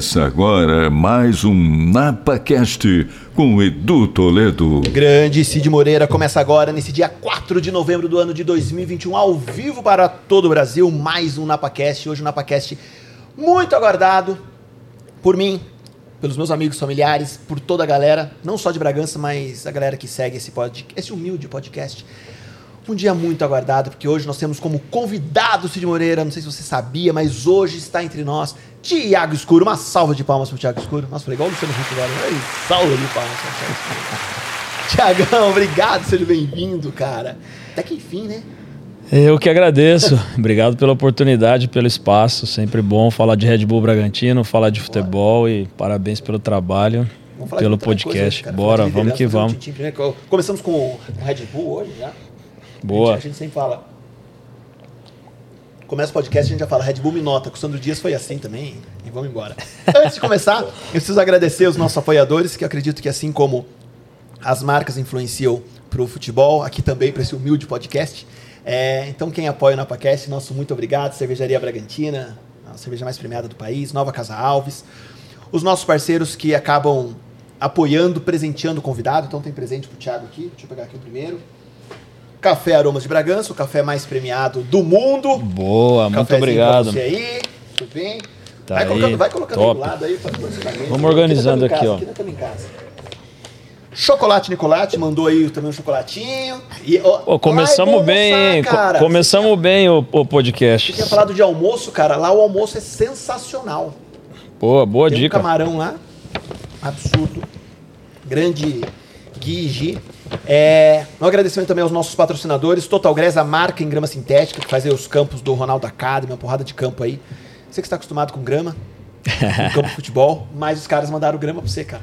Começa agora mais um NapaCast com Edu Toledo. Grande Cid Moreira começa agora, nesse dia 4 de novembro do ano de 2021, ao vivo para todo o Brasil, mais um NapaCast. Hoje um NapaCast muito aguardado por mim, pelos meus amigos familiares, por toda a galera, não só de Bragança, mas a galera que segue esse, pod, esse humilde podcast. Um dia muito aguardado, porque hoje nós temos como convidado Cid Moreira, não sei se você sabia, mas hoje está entre nós Tiago Escuro. Uma salva de palmas para o Tiago Escuro. Nossa, falei igual o Luciano Huck agora. Né? Salva de palmas para o Tiago Tiagão, obrigado, seja bem-vindo, cara. Até que enfim, né? Eu que agradeço. Obrigado pela oportunidade, pelo espaço. Sempre bom falar de Red Bull Bragantino, falar de futebol e parabéns pelo trabalho, pelo podcast. Coisa, Bora, vamos que vamos. Começamos com o Red Bull hoje já. Boa. A gente, a gente sempre fala. Começa o podcast, a gente já fala Red Bull me nota. Com o Sandro Dias foi assim também. E vamos embora. Antes de começar, eu preciso agradecer os nossos apoiadores, que acredito que assim como as marcas influenciam para o futebol, aqui também para esse humilde podcast. É, então, quem apoia o NapaCast, nosso muito obrigado. Cervejaria Bragantina, a cerveja mais premiada do país, Nova Casa Alves. Os nossos parceiros que acabam apoiando, presenteando o convidado. Então, tem presente para o Thiago aqui. Deixa eu pegar aqui o primeiro. Café Aromas de Bragança, o café mais premiado do mundo. Boa, muito obrigado. Pra aí, tudo bem? Tá vai, aí, colocando, vai colocando top. do lado aí. Pra, Vamos organizando aqui, casa, ó. Casa. Chocolate Nicolate mandou aí também um chocolatinho. E, ó, Pô, começamos bem, hein? Cara. Co- Começamos bem o, o podcast. Você tinha falado de almoço, cara. Lá o almoço é sensacional. Boa, boa Tem um dica. camarão lá. Absurdo. Grande Gui e Gi. É, um agradecimento também aos nossos patrocinadores. Total Grés, a marca em grama sintética, que faz aí os campos do Ronaldo Academy, uma porrada de campo aí. Você que está acostumado com grama, com campo de futebol, mas os caras mandaram grama pra você, cara.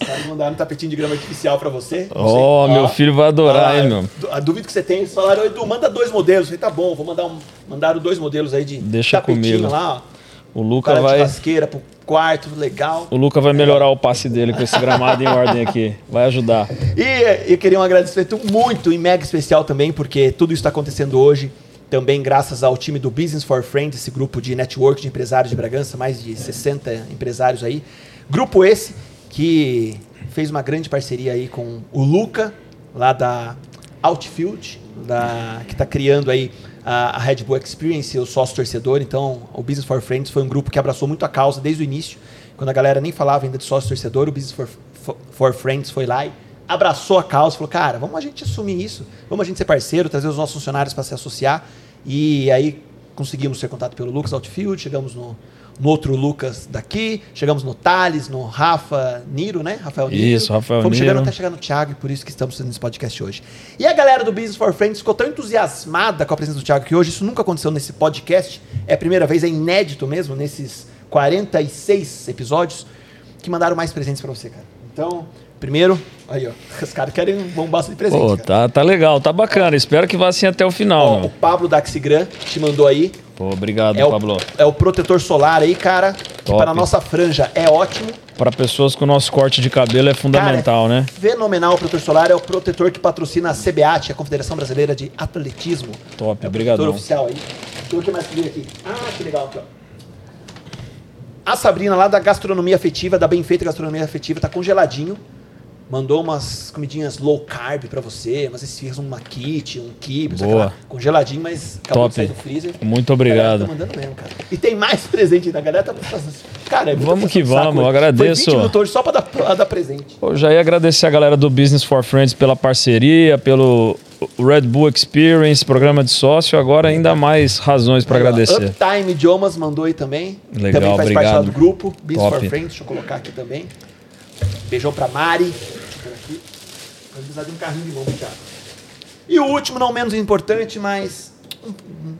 Os caras mandaram um tapetinho de grama artificial pra você. Ó, Ó, meu filho vai adorar, ah, hein, meu? ah, Duvido que você tenha. Eles falaram, Edu, manda dois modelos. Eu falei, tá bom, vou mandar um. Mandaram dois modelos aí de Deixa tapetinho comigo. lá, ó. O Luca Cara de vai, churrasqueira pro quarto, legal. o Luca vai melhorar o passe dele com esse gramado em ordem aqui. Vai ajudar. E eu queria um agradecimento muito e mega especial também, porque tudo isso está acontecendo hoje, também graças ao time do Business for Friends, esse grupo de network de empresários de Bragança, mais de 60 empresários aí. Grupo esse que fez uma grande parceria aí com o Luca, lá da Outfield, da, que está criando aí a, Red Bull Experience, o sócio torcedor. Então, o Business for Friends foi um grupo que abraçou muito a causa desde o início, quando a galera nem falava ainda de sócio torcedor, o Business for, for, for Friends foi lá e abraçou a causa, falou, cara, vamos a gente assumir isso, vamos a gente ser parceiro, trazer os nossos funcionários para se associar. E aí conseguimos ter contato pelo Lucas Outfield, chegamos no, no outro Lucas daqui, chegamos no Thales, no Rafa Niro, né? Rafael Niro. Isso, Rafael Fomos Niro. chegando até chegar no Thiago e por isso que estamos fazendo esse podcast hoje. E a galera do Business for Friends ficou tão entusiasmada com a presença do Thiago que hoje isso nunca aconteceu nesse podcast. É a primeira vez, é inédito mesmo, nesses 46 episódios, que mandaram mais presentes pra você, cara. Então, primeiro, aí ó, os caras querem um bombaço de presente. Pô, cara. tá, tá legal, tá bacana. Espero que vá assim até o final, Ó, o. Pablo Daxigran te mandou aí. Pô, obrigado, É o, Pablo. é o protetor solar aí, cara. Que Top. para a nossa franja é ótimo. Para pessoas com nosso corte de cabelo é fundamental, Cara, é né? Fenomenal o protetor solar. É o protetor que patrocina a CBAT, a Confederação Brasileira de Atletismo. Top, é o obrigadão. protetor oficial aí. O que mais que aqui? Ah, que legal aqui, ó. A Sabrina lá da Gastronomia Afetiva, da Bem Feita Gastronomia Afetiva, tá congeladinho. Mandou umas comidinhas low carb pra você, umas esfirras, uma kit, um kibe, sei Boa. Congeladinho, mas acabou Top. de sair do freezer. Muito galera obrigado. Tá mandando mesmo, cara. E tem mais presente ainda. A galera tá. Cara, é Vamos que saco vamos, hoje. agradeço. Foi 20 minutos hoje só pra dar, dar presente. Eu já ia agradecer a galera do Business for Friends pela parceria, pelo Red Bull Experience, programa de sócio. Agora ainda mais razões para agradecer. Uptime Idiomas mandou aí também. Legal, também faz parte obrigado. lá do grupo. Business Top. for Friends, deixa eu colocar aqui também. Beijão pra Mari. Deixa eu pôr aqui. De um carrinho de mão, Thiago. E o último, não menos importante, mas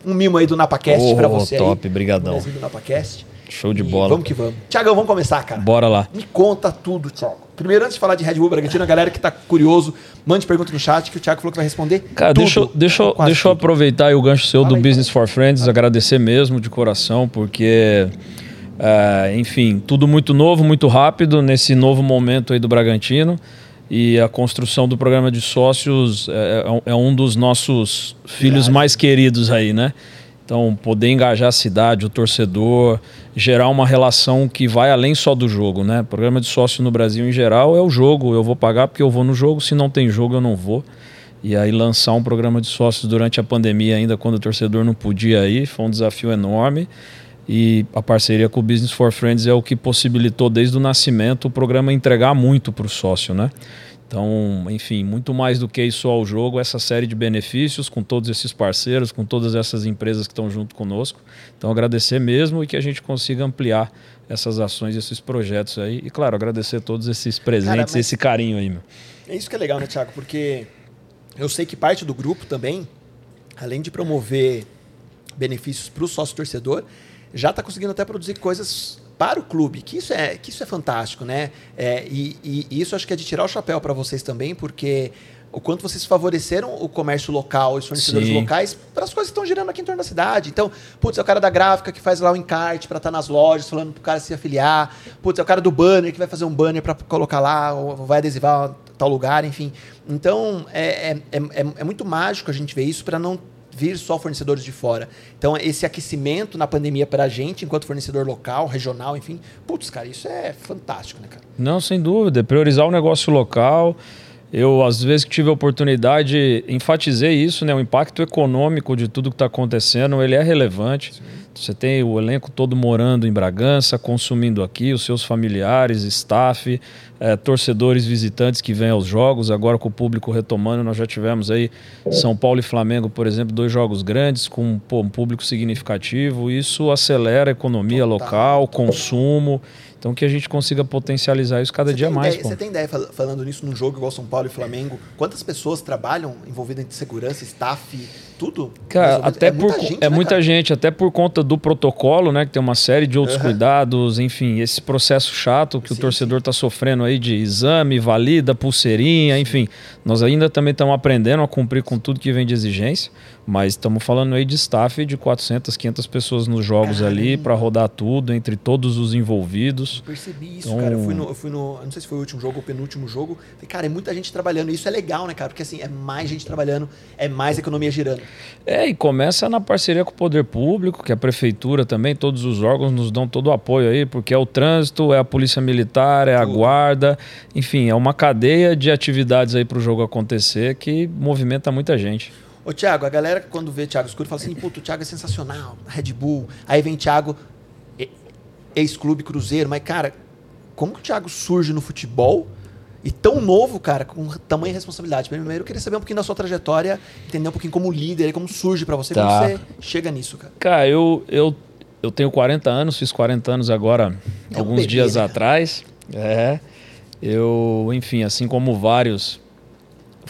um, um mimo aí do NapaCast Oh, pra você top, aí. brigadão. Um do NapaCast. Show de E bola. Vamos que vamos. Tiagão, vamos começar, cara. Bora lá. Me conta tudo, Thiago. Primeiro, antes de falar de Red Bull Bragantino, a galera que tá curioso, mande pergunta no chat que o Thiago falou que vai responder. Cara, tudo. deixa, deixa, deixa eu aproveitar o gancho seu Fala do aí, Business for Friends, agradecer mesmo de coração, porque, é, enfim, tudo muito novo, muito rápido nesse novo momento aí do Bragantino. E a construção do programa de sócios é, é um- é um dos nossos filhos mais queridos aí, né? Então, poder engajar a cidade, o torcedor, gerar uma relação que vai além só do jogo, né? Programa de sócio no Brasil em geral é o jogo. Eu vou pagar porque eu vou no jogo, se não tem jogo eu não vou. E aí lançar um programa de sócios durante a pandemia, ainda quando o torcedor não podia ir, foi um desafio enorme. E a parceria com o Business for Friends é o que possibilitou desde o nascimento o programa entregar muito para o sócio, né? Então, enfim, muito mais do que isso ao jogo, essa série de benefícios com todos esses parceiros, com todas essas empresas que estão junto conosco. Então, agradecer mesmo e que a gente consiga ampliar essas ações, esses projetos aí. E, claro, agradecer todos esses presentes, Cara, esse carinho aí, meu. É isso que é legal, né, Tiago? Porque eu sei que parte do grupo também, além de promover benefícios para o sócio torcedor, já está conseguindo até produzir coisas para o clube, que isso é, que isso é fantástico, né? É, e, e, isso acho que é de tirar o chapéu para vocês também, porque o quanto vocês favoreceram o comércio local, os fornecedores Sim. locais, para as coisas que estão girando aqui em torno da cidade. Então, putz, é o cara da gráfica que faz lá o encarte para estar tá nas lojas, falando para o cara se afiliar. Putz, é o cara do banner que vai fazer um banner para colocar lá, ou vai adesivar tal lugar, enfim. Então, é, é, é, é muito mágico a gente ver isso para não vir só fornecedores de fora. Então, esse aquecimento na pandemia para a gente, enquanto fornecedor local, regional, enfim, putz, cara, isso é fantástico, né, cara? Não, sem dúvida. Priorizar o negócio local. Eu, às vezes que tive a oportunidade, enfatizei isso, né? O impacto econômico de tudo que está acontecendo, ele é relevante. Sim. Você tem o elenco todo morando em Bragança, consumindo aqui, os seus familiares, staff, é, torcedores visitantes que vêm aos jogos. Agora com o público retomando, nós já tivemos aí São Paulo e Flamengo, por exemplo, dois jogos grandes com pô, um público significativo. Isso acelera a economia local, consumo. Então que a gente consiga potencializar isso cada você dia mais. Ideia, você tem ideia, falando nisso num jogo igual São Paulo e Flamengo, quantas pessoas trabalham envolvidas em segurança, staff, tudo? Cara, até é por muita gente, é né, muita cara? gente, até por conta do protocolo, né? Que tem uma série de outros uhum. cuidados, enfim, esse processo chato que sim, o torcedor está sofrendo aí de exame, valida, pulseirinha, enfim. Nós ainda também estamos aprendendo a cumprir com tudo que vem de exigência. Mas estamos falando aí de staff de 400, 500 pessoas nos jogos Caramba. ali para rodar tudo, entre todos os envolvidos. Eu percebi isso, então... cara. Eu fui, no, eu fui no. Não sei se foi o último jogo ou o penúltimo jogo. Falei, cara, é muita gente trabalhando. Isso é legal, né, cara? Porque assim, é mais gente trabalhando, é mais economia girando. É, e começa na parceria com o poder público, que a prefeitura também, todos os órgãos nos dão todo o apoio aí, porque é o trânsito, é a polícia militar, é a guarda, enfim, é uma cadeia de atividades aí para o jogo acontecer que movimenta muita gente. Ô, Thiago, a galera quando vê Thiago Escuro fala assim, puto, o Thiago é sensacional, Red Bull. Aí vem Thiago, ex-clube Cruzeiro. Mas, cara, como que o Thiago surge no futebol e tão novo, cara, com tamanha responsabilidade? Primeiro, eu queria saber um pouquinho da sua trajetória, entender um pouquinho como líder, como surge para você, tá. como você chega nisso, cara. Cara, eu, eu, eu tenho 40 anos, fiz 40 anos agora, é alguns um bebê, dias né? atrás. É. Eu, enfim, assim como vários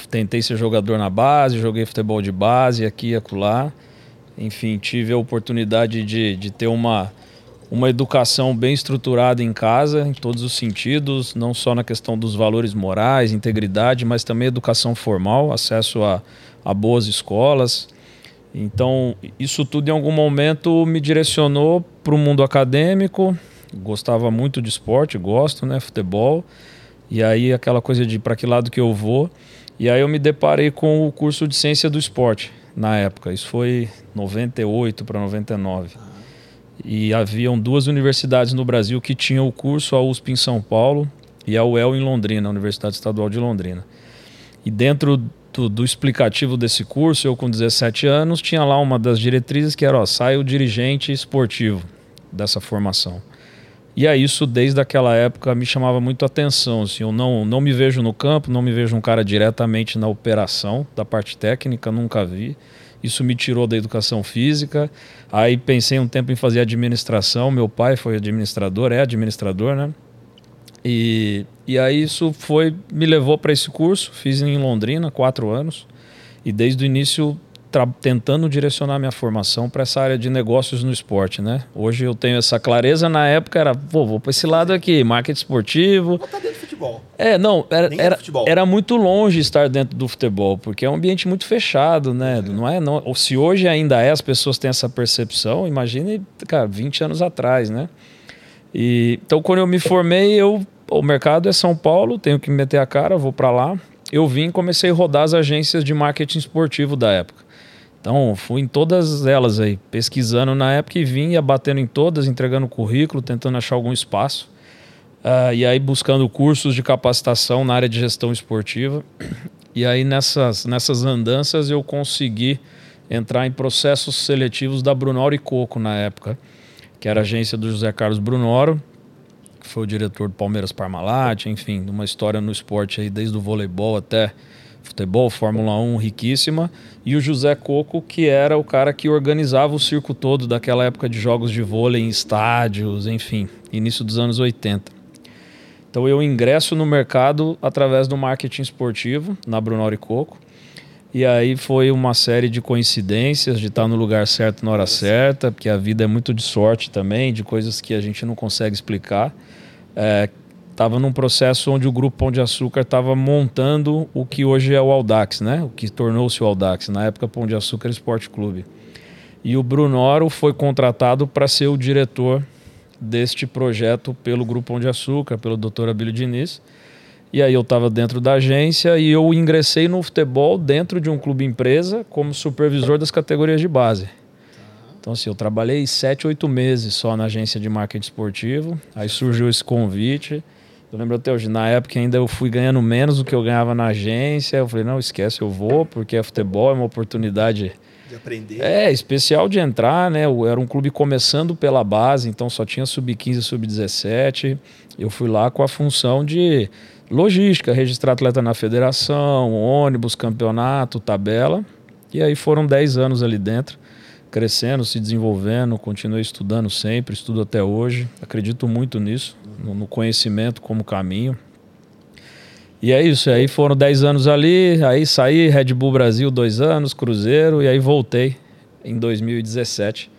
tentei ser jogador na base, joguei futebol de base aqui e acolá. Enfim, tive a oportunidade de, de ter uma, uma educação bem estruturada em casa, em todos os sentidos, não só na questão dos valores morais, integridade, mas também educação formal, acesso a, a boas escolas. Então, isso tudo em algum momento me direcionou para o mundo acadêmico. Gostava muito de esporte, gosto, né, futebol. E aí aquela coisa de para que lado que eu vou. E aí eu me deparei com o curso de ciência do esporte na época. Isso foi 98 para 99. E haviam duas universidades no Brasil que tinham o curso, a USP em São Paulo e a UEL em Londrina, a Universidade Estadual de Londrina. E dentro do, do, explicativo desse curso, eu com 17 anos, tinha lá uma das diretrizes que era, ó, sai o dirigente esportivo dessa formação. E aí isso desde aquela época me chamava muito a atenção. Assim, eu não, não me vejo no campo, não me vejo um cara diretamente na operação da parte técnica, nunca vi. Isso me tirou da educação física. Aí pensei um tempo em fazer administração. Meu pai foi administrador, é administrador, né? E, e aí isso foi me levou para esse curso. Fiz em Londrina quatro anos e desde o início tentando direcionar minha formação para essa área de negócios no esporte, né? Hoje eu tenho essa clareza, na época era, pô, vou para esse lado aqui, marketing esportivo. Ou tá dentro do futebol. É, não, era, era, era muito longe estar dentro do futebol, porque é um ambiente muito fechado, né? É. Não é, não, se hoje ainda é, as pessoas têm essa percepção, imagine, cara, 20 anos atrás, né? E, então, quando eu me formei, eu, o mercado é São Paulo, tenho que meter a cara, vou para lá. Eu vim e comecei a rodar as agências de marketing esportivo da época. Então, fui em todas elas aí, pesquisando na época e vinha batendo em todas, entregando currículo, tentando achar algum espaço. Uh, e aí buscando cursos de capacitação na área de gestão esportiva. E aí nessas, nessas andanças eu consegui entrar em processos seletivos da Brunoro e Coco na época, que era agência do José Carlos Brunoro, que foi o diretor do Palmeiras Parmalat, enfim, uma história no esporte aí desde o voleibol até futebol, Fórmula 1 riquíssima, e o José Coco, que era o cara que organizava o circo todo daquela época de jogos de vôlei em estádios, enfim, início dos anos 80. Então eu ingresso no mercado através do marketing esportivo na Brunori Coco. E aí foi uma série de coincidências de estar no lugar certo na hora certa, porque a vida é muito de sorte também, de coisas que a gente não consegue explicar. Estava num processo onde o Grupo Pão de Açúcar estava montando o que hoje é o Aldax, né? o que tornou-se o Aldax, na época Pão de Açúcar Esporte Clube. E o Brunoro foi contratado para ser o diretor deste projeto pelo Grupo Pão de Açúcar, pelo Dr. Abílio Diniz. E aí eu estava dentro da agência e eu ingressei no futebol dentro de um clube empresa como supervisor das categorias de base. Então assim, eu trabalhei sete, oito meses só na agência de marketing esportivo. Aí surgiu esse convite. Eu lembro até hoje, na época ainda eu fui ganhando menos do que eu ganhava na agência. Eu falei, não, esquece, eu vou, porque é futebol, é uma oportunidade de aprender. É, especial de entrar, né? Era um clube começando pela base, então só tinha sub-15 e sub-17. Eu fui lá com a função de logística, registrar atleta na federação, ônibus, campeonato, tabela. E aí foram 10 anos ali dentro, crescendo, se desenvolvendo, continuei estudando sempre, estudo até hoje. Acredito muito nisso, no conhecimento como caminho. E é isso, aí foram 10 anos ali, aí saí, Red Bull Brasil, dois anos, Cruzeiro, e aí voltei em 2017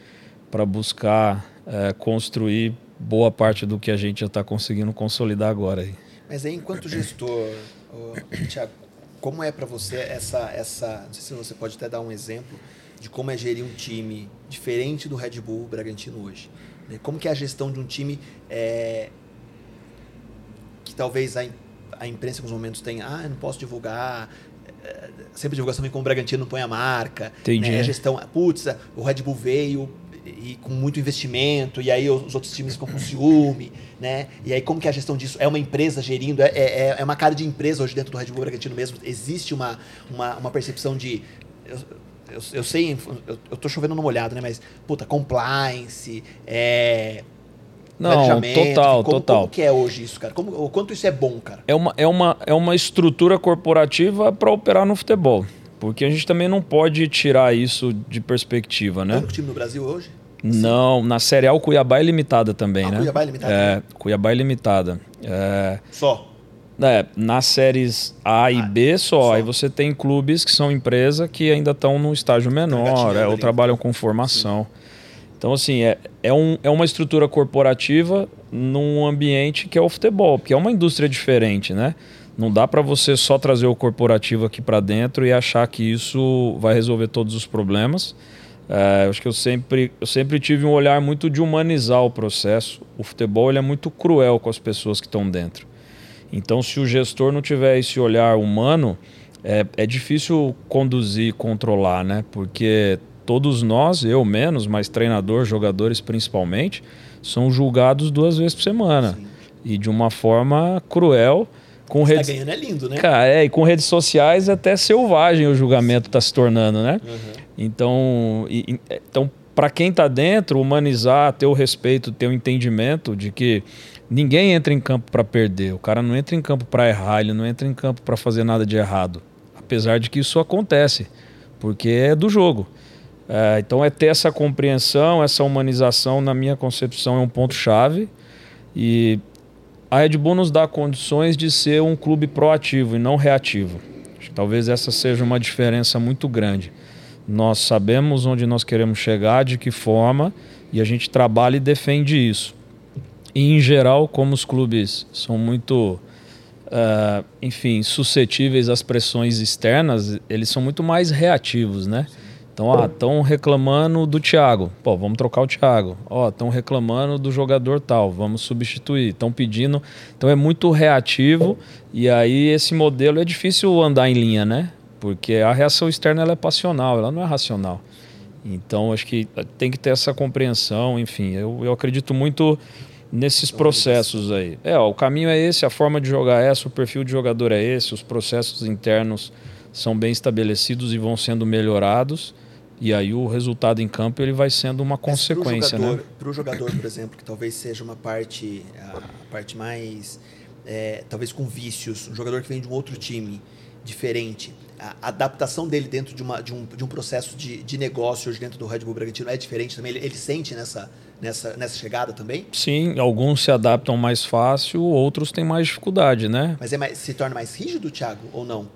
para buscar é, construir boa parte do que a gente já está conseguindo consolidar agora. Aí. Mas aí, enquanto gestor, Tiago, como é para você essa, essa. Não sei se você pode até dar um exemplo de como é gerir um time diferente do Red Bull Bragantino hoje. Né? Como que é a gestão de um time é, talvez a a imprensa em alguns momentos tem, ah, eu não posso divulgar, é, sempre divulgação vem com o Bragantino, não põe a marca. Entendi. Né? A gestão, putz, o Red Bull veio e com muito investimento, e aí os outros times ficam com ciúme, né? E aí como que é a gestão disso? É uma empresa gerindo, é, é, é uma cara de empresa hoje dentro do Red Bull Bragantino mesmo? Existe uma, uma, uma percepção de... Eu, eu, eu sei, eu, eu tô chovendo no molhado, né? Mas, puta, compliance, é, não, total, como, total. Como que é hoje isso, cara? Como, o quanto isso é bom, cara? É uma, é uma, é uma estrutura corporativa para operar no futebol. Porque a gente também não pode tirar isso de perspectiva, né? Tem um time no Brasil hoje? Não, na Série A o Cuiabá é limitada também, ah, né? Cuiabá é limitada? É, Cuiabá é limitada. É... Só? É, nas séries A e ah, B só. só. Aí você tem clubes que são empresa que ainda estão no estágio menor, é, ou trabalham com formação. Sim. Então, assim, é, é, um, é uma estrutura corporativa num ambiente que é o futebol, porque é uma indústria diferente, né? Não dá para você só trazer o corporativo aqui para dentro e achar que isso vai resolver todos os problemas. É, acho que eu sempre, eu sempre tive um olhar muito de humanizar o processo. O futebol ele é muito cruel com as pessoas que estão dentro. Então, se o gestor não tiver esse olhar humano, é, é difícil conduzir, controlar, né? Porque todos nós, eu menos, mas treinador, jogadores principalmente, são julgados duas vezes por semana. Sim. E de uma forma cruel. Com redes... Tá ganhando é lindo, né? Cara, é, e com redes sociais até selvagem o julgamento está se tornando, né? Uhum. Então, e, então para quem está dentro, humanizar, ter o respeito, ter o entendimento de que ninguém entra em campo para perder. O cara não entra em campo para errar, ele não entra em campo para fazer nada de errado. Apesar de que isso acontece, porque é do jogo. É, então é ter essa compreensão, essa humanização, na minha concepção, é um ponto-chave. E a Red Bull nos dá condições de ser um clube proativo e não reativo. Talvez essa seja uma diferença muito grande. Nós sabemos onde nós queremos chegar, de que forma, e a gente trabalha e defende isso. E, em geral, como os clubes são muito, uh, enfim, suscetíveis às pressões externas, eles são muito mais reativos, né? Sim. Então, estão reclamando do Thiago. Pô, vamos trocar o Thiago. Ó, estão reclamando do jogador tal, vamos substituir. Estão pedindo. Então é muito reativo e aí esse modelo é difícil andar em linha, né? Porque a reação externa ela é passional, ela não é racional. Então, acho que tem que ter essa compreensão, enfim. Eu, eu acredito muito nesses processos aí. É, ó, o caminho é esse, a forma de jogar é essa, o perfil de jogador é esse, os processos internos são bem estabelecidos e vão sendo melhorados. E aí o resultado em campo ele vai sendo uma consequência, pro jogador, né? Para o jogador, por exemplo, que talvez seja uma parte, a parte mais, é, talvez com vícios, um jogador que vem de um outro time diferente, a adaptação dele dentro de, uma, de, um, de um processo de, de negócio hoje dentro do Red Bull Bragantino é diferente também? Ele, ele sente nessa, nessa, nessa chegada também? Sim, alguns se adaptam mais fácil, outros têm mais dificuldade, né? Mas é mais, se torna mais rígido, Thiago, ou não?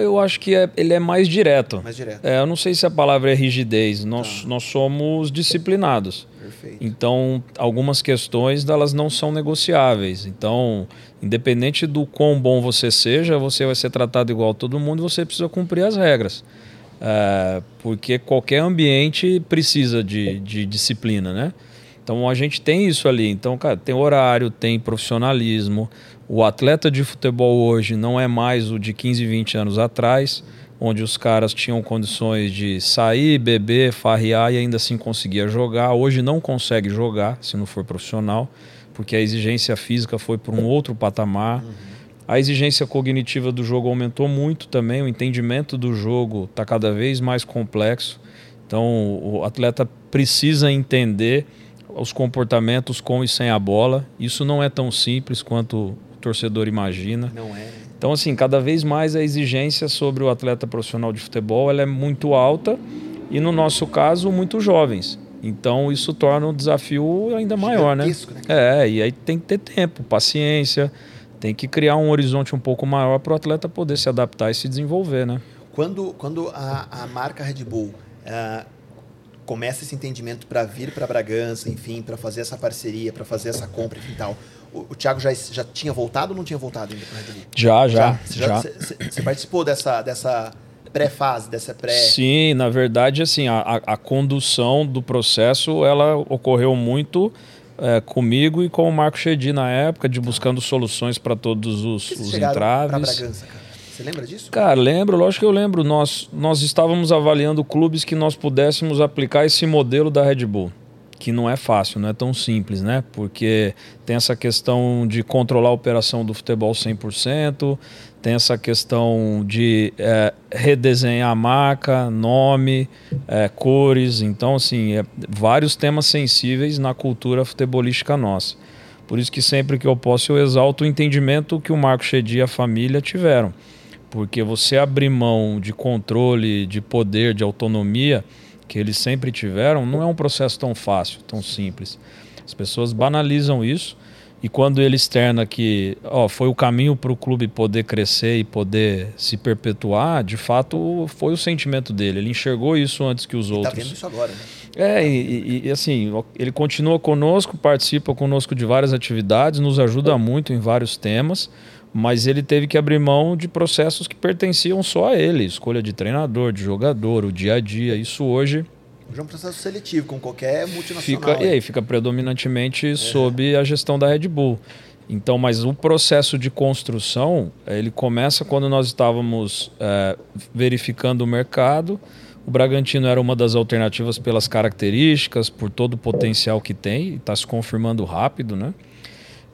Eu acho que é, ele é mais direto. Mais direto. É, eu não sei se a palavra é rigidez. Nós, tá. nós somos disciplinados. Perfeito. Então, algumas questões elas não são negociáveis. Então, independente do quão bom você seja, você vai ser tratado igual a todo mundo você precisa cumprir as regras. É, porque qualquer ambiente precisa de, de disciplina, né? Então a gente tem isso ali. Então, cara, tem horário, tem profissionalismo. O atleta de futebol hoje não é mais o de 15, 20 anos atrás, onde os caras tinham condições de sair, beber, farrear e ainda assim conseguia jogar. Hoje não consegue jogar se não for profissional, porque a exigência física foi para um outro patamar. Uhum. A exigência cognitiva do jogo aumentou muito também, o entendimento do jogo está cada vez mais complexo. Então, o atleta precisa entender os comportamentos com e sem a bola. Isso não é tão simples quanto torcedor imagina. Não é. Então, assim, cada vez mais a exigência sobre o atleta profissional de futebol ela é muito alta e, no nosso caso, muito jovens. Então, isso torna o desafio ainda maior, né? né? É, e aí tem que ter tempo, paciência, tem que criar um horizonte um pouco maior para o atleta poder se adaptar e se desenvolver, né? Quando, quando a, a marca Red Bull uh, começa esse entendimento para vir para Bragança, enfim, para fazer essa parceria, para fazer essa compra, enfim, tal o, o Thiago já, já tinha voltado ou não tinha voltado ainda para Red Bull? Já, já. já. Você participou dessa, dessa pré-fase, dessa pré... Sim, na verdade, assim, a, a, condução do processo, ela ocorreu muito é, comigo e com o Marco Chedi na época, de buscando soluções para todos os, os entraves. Bragança, cara? Você lembra disso? Cara, lembro, lógico que eu lembro. Nós, nós estávamos avaliando clubes que nós pudéssemos aplicar esse modelo da Red Bull que não é fácil, não é tão simples, né? Porque tem essa questão de controlar a operação do futebol 100%, tem essa questão de é, redesenhar a marca, nome, é, cores, então assim, é, vários temas sensíveis na cultura futebolística nossa. Por isso que sempre que eu posso eu exalto o entendimento que o Marco Chedi e a família tiveram. Porque você abrir mão de controle, de poder, de autonomia, que eles sempre tiveram, não é um processo tão fácil, tão simples. As pessoas banalizam isso e quando ele externa que ó, foi o caminho para o clube poder crescer e poder se perpetuar, de fato foi o sentimento dele. Ele enxergou isso antes que os outros. Está vendo isso agora, né? É, e, e, assim, ele continua conosco, participa conosco de várias atividades, nos ajuda muito em vários temas mas ele teve que abrir mão de processos que pertenciam só a ele, escolha de treinador, de jogador, o dia a dia. Isso hoje Hoje é um processo seletivo, com qualquer multinacional. Fica, e aí fica predominantemente é. sob a gestão da Red Bull. Então, mas o processo de construção, ele começa quando nós estávamos é, verificando o mercado. O Bragantino era uma das alternativas pelas características, por todo o potencial que tem, e está se confirmando rápido, né?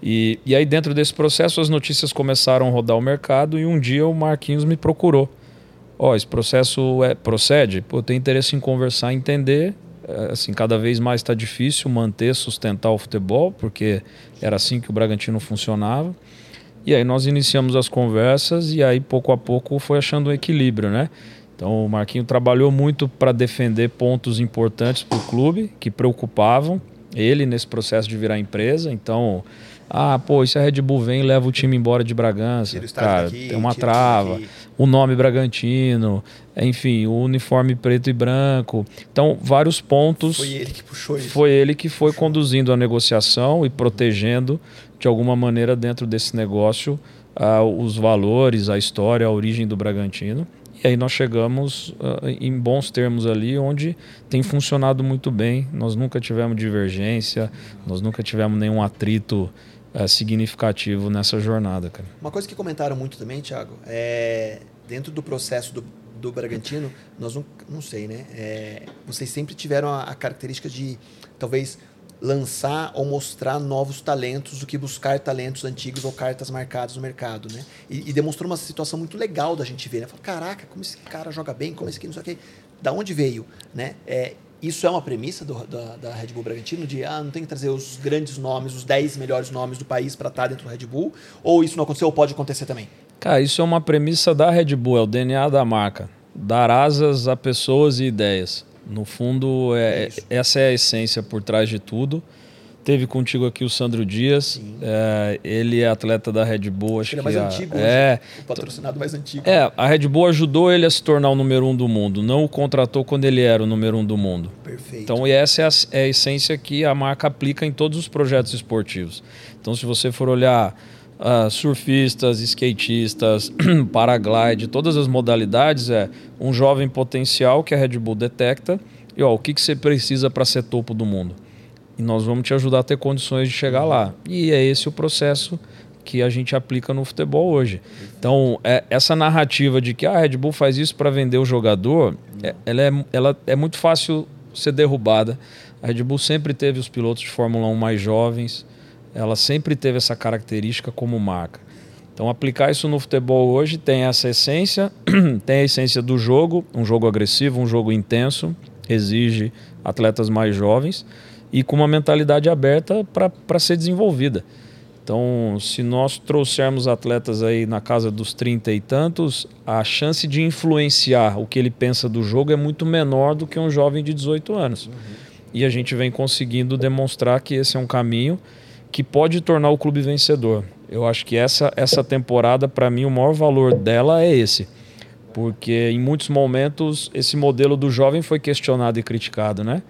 E, e aí, dentro desse processo, as notícias começaram a rodar o mercado e um dia o Marquinhos me procurou. Ó, oh, esse processo é, procede? Pô, eu tenho interesse em conversar, entender. É, assim, cada vez mais está difícil manter, sustentar o futebol, porque era assim que o Bragantino funcionava. E aí nós iniciamos as conversas e aí pouco a pouco foi achando um equilíbrio, né? Então o Marquinho trabalhou muito para defender pontos importantes para o clube que preocupavam ele nesse processo de virar empresa. Então ah, pô, e se a Red Bull vem e leva o time embora de Bragança? Cara, daqui, tem uma trava. O nome Bragantino, enfim, o uniforme preto e branco. Então, vários pontos. Foi ele que puxou isso. Foi ele que foi puxou. conduzindo a negociação e protegendo, de alguma maneira, dentro desse negócio, uh, os valores, a história, a origem do Bragantino. E aí nós chegamos uh, em bons termos ali, onde tem funcionado muito bem. Nós nunca tivemos divergência, nós nunca tivemos nenhum atrito é, significativo nessa jornada, cara. Uma coisa que comentaram muito também, Thiago, é dentro do processo do, do Bragantino, nós não, não sei, né? É, vocês sempre tiveram a, a característica de talvez lançar ou mostrar novos talentos do que buscar talentos antigos ou cartas marcadas no mercado, né? E, e demonstrou uma situação muito legal da gente ver, né? Falou, caraca, como esse cara joga bem, como esse aqui não sei o quê. Da onde veio, né? É, isso é uma premissa do, da, da, Red Bull Bragantino de ah, não tem que trazer os grandes nomes, os 10 melhores nomes do país para estar dentro do Red Bull? Ou isso não aconteceu ou pode acontecer também? Cara, isso é uma premissa da Red Bull, é o DNA da marca. Dar asas a pessoas e ideias. No fundo, é, é essa é a essência por trás de tudo. Teve contigo aqui o Sandro Dias. É, ele é atleta da Red Bull. Acho ele é mais a, antigo, é, o patrocinado mais antigo. É, a Red Bull ajudou ele a se tornar o número um do mundo, não o contratou quando ele era o número um do mundo. Perfeito. Então, e essa é a, é a essência que a marca aplica em todos os projetos esportivos. Então, se você for olhar uh, surfistas, skatistas, paraglide, todas as modalidades, é um jovem potencial que a Red Bull detecta e ó, o que, que você precisa para ser topo do mundo. E nós vamos te ajudar a ter condições de chegar lá. E é esse o processo que a gente aplica no futebol hoje. Então, é, essa narrativa de que ah, a Red Bull faz isso para vender o jogador, é, ela, é, ela é muito fácil ser derrubada. A Red Bull sempre teve os pilotos de Fórmula 1 mais jovens, ela sempre teve essa característica como marca. Então, aplicar isso no futebol hoje tem essa essência, tem a essência do jogo, um jogo agressivo, um jogo intenso, exige atletas mais jovens e com uma mentalidade aberta para ser desenvolvida. Então, se nós trouxermos atletas aí na casa dos 30 e tantos, a chance de influenciar o que ele pensa do jogo é muito menor do que um jovem de 18 anos. Uhum. E a gente vem conseguindo demonstrar que esse é um caminho que pode tornar o clube vencedor. Eu acho que essa, essa temporada, para mim, o maior valor dela é esse porque em muitos momentos esse modelo do jovem foi questionado e criticado, né?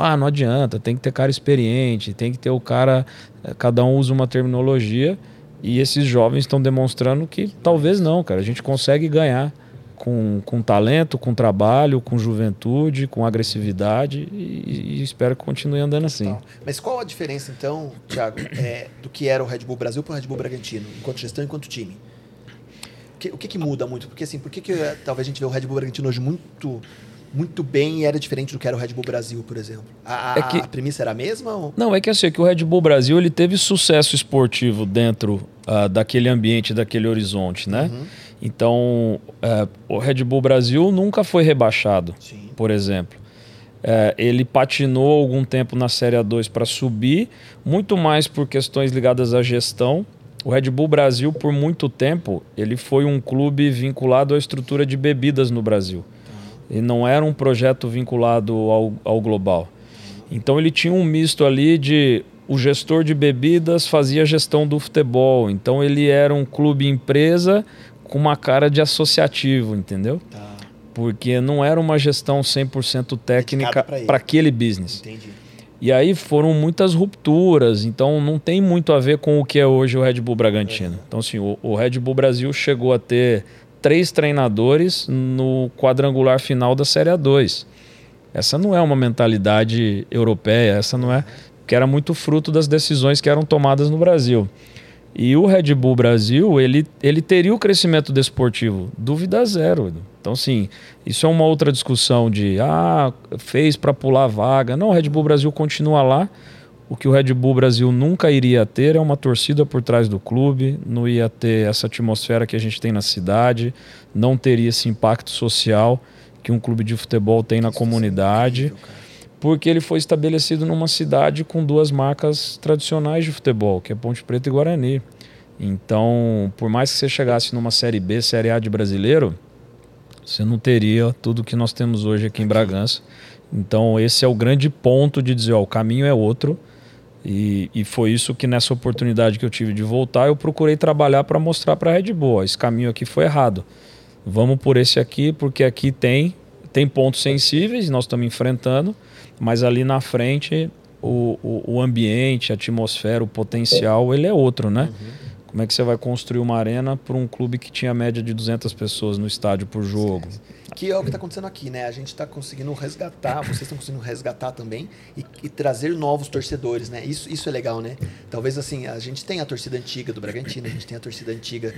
Ah, não adianta, tem que ter cara experiente, tem que ter o cara. Eh, cada um usa uma terminologia e esses jovens estão demonstrando que talvez não, cara. A gente consegue ganhar com, com talento, com trabalho, com juventude, com agressividade e, e espero que continue andando assim. Mas qual a diferença então, Thiago, é, do que era o Red Bull Brasil para o Red Bull Bragantino, enquanto gestão e enquanto time? que, o que, que muda muito? Porque assim, por que, que eh, talvez a gente vê o Red Bull Bragantino hoje muito muito bem e era diferente do que era o Red Bull Brasil, por exemplo. A, é que, a premissa era a mesma? Ou? Não, é que assim, é que o Red Bull Brasil ele teve sucesso esportivo dentro uh, daquele ambiente, daquele horizonte, né? Uhum. Então, uh, o Red Bull Brasil nunca foi rebaixado, Sim. por exemplo. Uh, ele patinou algum tempo na Série A2 para subir, muito mais por questões ligadas à gestão o Red Bull Brasil, por muito tempo, ele foi um clube vinculado à estrutura de bebidas no Brasil. E não era um projeto vinculado ao, ao global. Então ele tinha um misto ali de o gestor de bebidas fazia a gestão do futebol. Então ele era um clube empresa com uma cara de associativo, entendeu? Tá. Porque não era uma gestão 100% técnica para aquele business. Entendi. E aí foram muitas rupturas, então não tem muito a ver com o que é hoje o Red Bull Bragantino. Então, assim, o, o Red Bull Brasil chegou a ter três treinadores no quadrangular final da Série A2. Essa não é uma mentalidade europeia, essa não é. que era muito fruto das decisões que eram tomadas no Brasil. E o Red Bull Brasil, ele, ele teria o crescimento desportivo, dúvida zero. Então, sim, isso é uma outra discussão de, ah, fez para pular vaga. Não, o Red Bull Brasil continua lá. O que o Red Bull Brasil nunca iria ter é uma torcida por trás do clube, não ia ter essa atmosfera que a gente tem na cidade, não teria esse impacto social que um clube de futebol tem na isso comunidade. É incrível, porque ele foi estabelecido numa cidade com duas marcas tradicionais de futebol, que é Ponte Preta e Guarani. Então, por mais que você chegasse numa Série B, Série A de brasileiro, você não teria tudo que nós temos hoje aqui em Bragança. Então, esse é o grande ponto de dizer: ó, o caminho é outro. E, e foi isso que nessa oportunidade que eu tive de voltar, eu procurei trabalhar para mostrar para a Red Bull: ó, esse caminho aqui foi errado. Vamos por esse aqui, porque aqui tem, tem pontos sensíveis, nós estamos enfrentando, mas ali na frente o, o, o ambiente, a atmosfera, o potencial, ele é outro, né? Uhum. Como é que você vai construir uma arena para um clube que tinha média de 200 pessoas no estádio por jogo? Que é o que está acontecendo aqui, né? A gente está conseguindo resgatar, vocês estão conseguindo resgatar também e, e, trazer novos torcedores, né? Isso, isso é legal, né? Talvez assim, a gente tem a torcida antiga do Bragantino, a gente tem a torcida antiga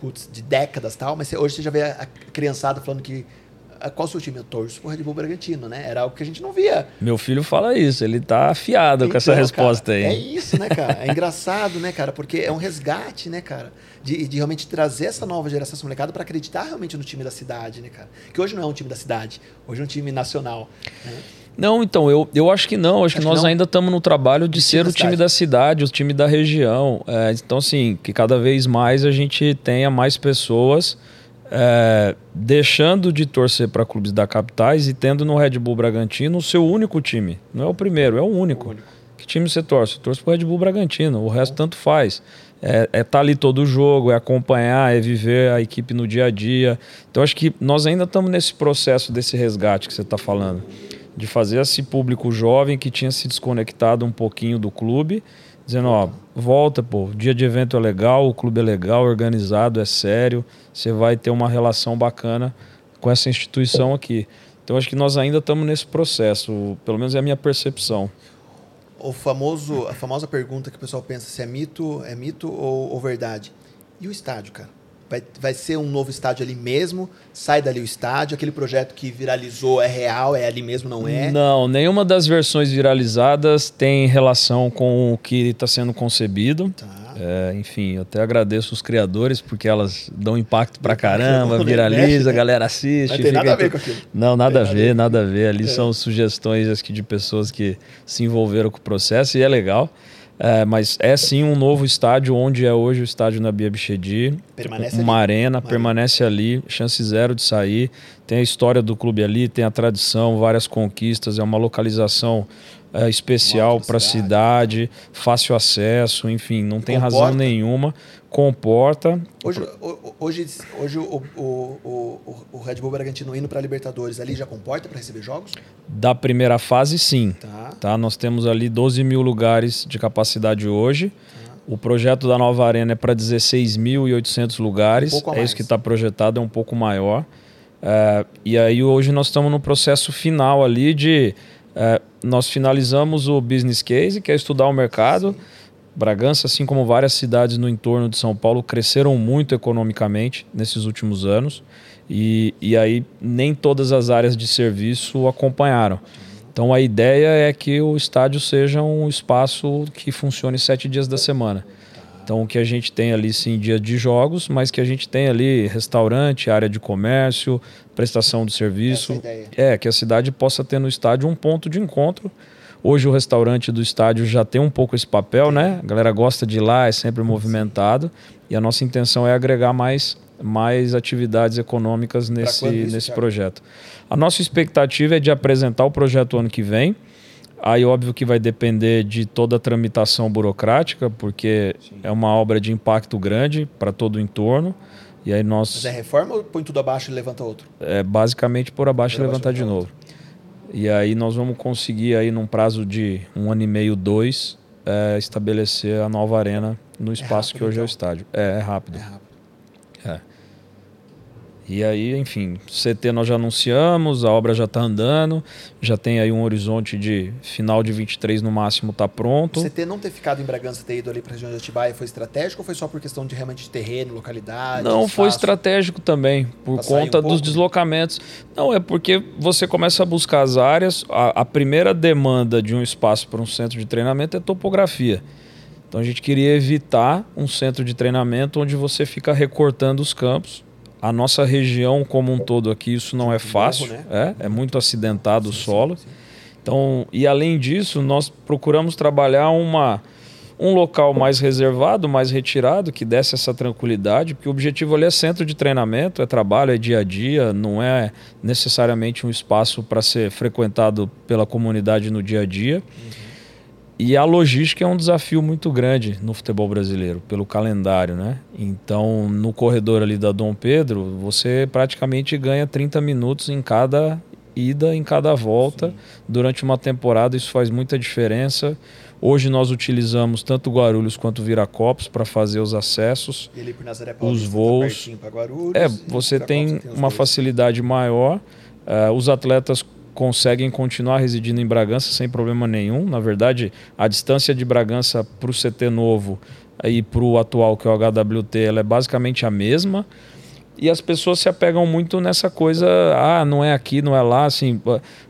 putz, de décadas tal, mas hoje você já vê a criançada falando que qual o seu time? Eu torço pro Red Bull Bragantino, né? Era algo que a gente não via. Meu filho fala isso, ele tá afiado então, com essa então, resposta cara, aí. É isso, né, cara? É engraçado, né, cara? Porque é um resgate, né, cara? De, de realmente trazer essa nova geração, essa molecada, para acreditar realmente no time da cidade, né, cara? Que hoje não é um time da cidade, hoje é um time nacional. Né? Não, então, eu, eu acho que não. Acho, acho que nós ainda estamos no trabalho de ser o time da cidade, o time da região. É, então, assim, que cada vez mais a gente tenha mais pessoas é, deixando de torcer para clubes da capitais e tendo no Red Bull Bragantino o seu único time. Não é o primeiro, é o único. O único. Que time você torce? Eu torço para o Red Bull Bragantino, o resto tanto faz. É estar é tá ali todo o jogo, é acompanhar, é viver a equipe no dia a dia. Então acho que nós ainda estamos nesse processo desse resgate que você está falando. De fazer esse público jovem que tinha se desconectado um pouquinho do clube dizendo, ó, volta, pô, dia de evento é legal, o clube é legal, organizado, é sério, você vai ter uma relação bacana com essa instituição aqui. Então acho que nós ainda estamos nesse processo, pelo menos é a minha percepção. O famoso, a famosa pergunta que o pessoal pensa se é mito, é mito ou, ou verdade. E o estádio, cara? Vai, vai ser um novo estádio ali mesmo? Sai dali o estádio? Aquele projeto que viralizou é real? É ali mesmo, não é? Não, nenhuma das versões viralizadas tem relação com o que está sendo concebido. Tá. É, enfim, eu até agradeço os criadores porque elas dão impacto pra caramba, viraliza, a galera assiste. Não tem nada a ver com aquilo. Não, nada a ver, nada a ver. Ali é. são sugestões aqui de pessoas que se envolveram com o processo e é legal. É, mas é sim um novo estádio, onde é hoje o estádio na Bia Bichedi. Permanece Uma ali. arena, permanece ali, chance zero de sair. Tem a história do clube ali, tem a tradição, várias conquistas, é uma localização é, especial para a cidade, fácil acesso, enfim, não tem Comporta. razão nenhuma. Comporta. Hoje, hoje, hoje o, o, o, o Red Bull Bragantino indo para a Libertadores ali já comporta para receber jogos? Da primeira fase, sim. Tá. tá. Nós temos ali 12 mil lugares de capacidade hoje. Tá. O projeto da nova arena é para 16.800 lugares. Um é isso que está projetado, é um pouco maior. É, e aí hoje nós estamos no processo final ali de é, nós finalizamos o business case, que é estudar o mercado. Sim. Bragança, assim como várias cidades no entorno de São Paulo, cresceram muito economicamente nesses últimos anos. E, e aí nem todas as áreas de serviço acompanharam. Então a ideia é que o estádio seja um espaço que funcione sete dias da semana. Então, o que a gente tem ali, sim, dia de jogos, mas que a gente tem ali restaurante, área de comércio, prestação de serviço. É, que a cidade possa ter no estádio um ponto de encontro. Hoje o restaurante do estádio já tem um pouco esse papel, né? A galera gosta de ir lá, é sempre movimentado. E a nossa intenção é agregar mais, mais atividades econômicas nesse, isso, nesse projeto. A nossa expectativa é de apresentar o projeto ano que vem. Aí, óbvio que vai depender de toda a tramitação burocrática, porque Sim. é uma obra de impacto grande para todo o entorno. E aí nós. Mas é reforma ou põe tudo abaixo e levanta outro? É basicamente por abaixo por e levantar de novo. E aí nós vamos conseguir aí num prazo de um ano e meio, dois, é, estabelecer a nova arena no é espaço é rápido, que hoje então. é o então? estádio. É, é rápido. É rápido. E aí, enfim, CT nós já anunciamos, a obra já está andando, já tem aí um horizonte de final de 23 no máximo está pronto. O CT não ter ficado em Bragança, ter ido ali para a região de Atibaia foi estratégico ou foi só por questão de realmente de terreno, localidade? Não, espaço? foi estratégico também, por conta um dos deslocamentos. Não, é porque você começa a buscar as áreas, a, a primeira demanda de um espaço para um centro de treinamento é topografia. Então a gente queria evitar um centro de treinamento onde você fica recortando os campos a nossa região como um todo aqui, isso não é fácil, né? é, é muito acidentado o solo. Então, e além disso, nós procuramos trabalhar uma, um local mais reservado, mais retirado, que desse essa tranquilidade, porque o objetivo ali é centro de treinamento, é trabalho, é dia a dia, não é necessariamente um espaço para ser frequentado pela comunidade no dia a dia. Uhum. E a logística é um desafio muito grande no futebol brasileiro, pelo calendário, né? Então, no corredor ali da Dom Pedro, você praticamente ganha 30 minutos em cada ida, em cada volta. Sim. Durante uma temporada, isso faz muita diferença. Hoje nós utilizamos tanto Guarulhos quanto Viracopos para fazer os acessos, os tá voos. Guarulhos, é, você tem, tem uma dois. facilidade maior. Uh, os atletas conseguem continuar residindo em Bragança sem problema nenhum. Na verdade, a distância de Bragança para o CT novo e para o atual, que é o HWT, ela é basicamente a mesma. E as pessoas se apegam muito nessa coisa, ah, não é aqui, não é lá, assim,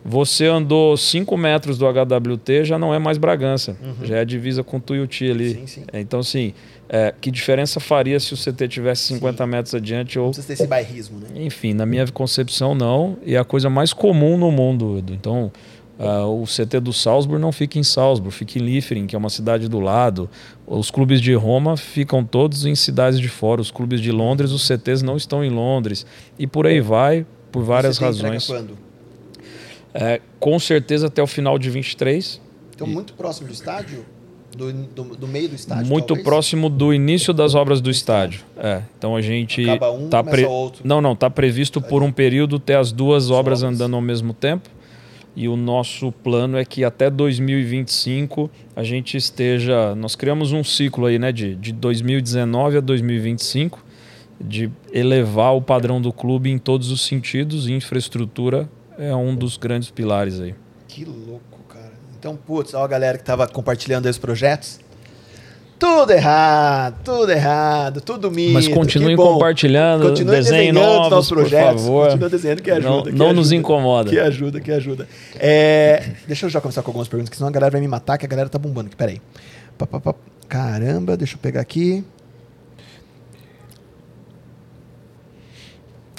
você andou 5 metros do HWT, já não é mais Bragança, uhum. já é a divisa com Tuiuti ali. Sim, sim. Então, assim, é, que diferença faria se o CT tivesse 50 sim. metros adiante? Ou... Não precisa ter esse bairrismo, né? Enfim, na minha concepção, não, e é a coisa mais comum no mundo, Edu. Então, Uh, o CT do Salzburg não fica em Salzburg, fica em Liefering, que é uma cidade do lado. Os clubes de Roma ficam todos em cidades de fora. Os clubes de Londres, os CTs não estão em Londres. E por aí vai, por várias razões. quando? É, com certeza até o final de 23. Então, e... muito próximo do estádio? Do, do, do, meio do estádio? Muito talvez? próximo do início das obras do estádio. É, então a gente. Acaba um, tá pre... outro. Não, não, está previsto por um período ter as duas obras, obras andando ao mesmo tempo e o nosso plano é que até 2025 a gente esteja. Nós criamos um ciclo aí, né, de, de 2019 a 2025, de elevar o padrão do clube em todos os sentidos, e infraestrutura é um dos grandes pilares aí. Que louco. Então, putz, ó a galera que estava compartilhando esses projetos. Tudo errado, tudo errado, tudo mito. Mas continuem compartilhando, continue desenhem novos, nossos projetos, por favor. Continua desenhando que ajuda. Não, que não ajuda, nos incomoda. Que ajuda, que ajuda. É, deixa eu já começar com algumas perguntas, que senão a galera vai me matar, que a galera tá bombando aqui. Peraí. Caramba, deixa eu pegar aqui.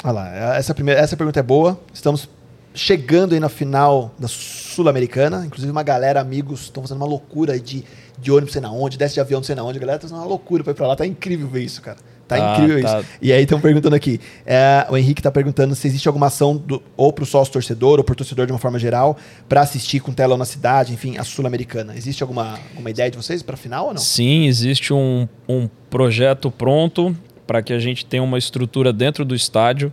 Olha lá, essa, primeira, essa pergunta é boa. Estamos chegando aí na final da Sul-Americana. Inclusive, uma galera, amigos, estão fazendo uma loucura de de ônibus sei na onde, desce de avião não sei na onde, a galera tá fazendo uma loucura pra ir pra lá. Tá incrível ver isso, cara. Tá ah, incrível tá. isso. E aí estão perguntando aqui. É, o Henrique tá perguntando se existe alguma ação do, ou pro sócio torcedor ou pro torcedor de uma forma geral para assistir com telão na cidade, enfim, a Sul-Americana. Existe alguma, alguma ideia de vocês para final ou não? Sim, existe um, um projeto pronto para que a gente tenha uma estrutura dentro do estádio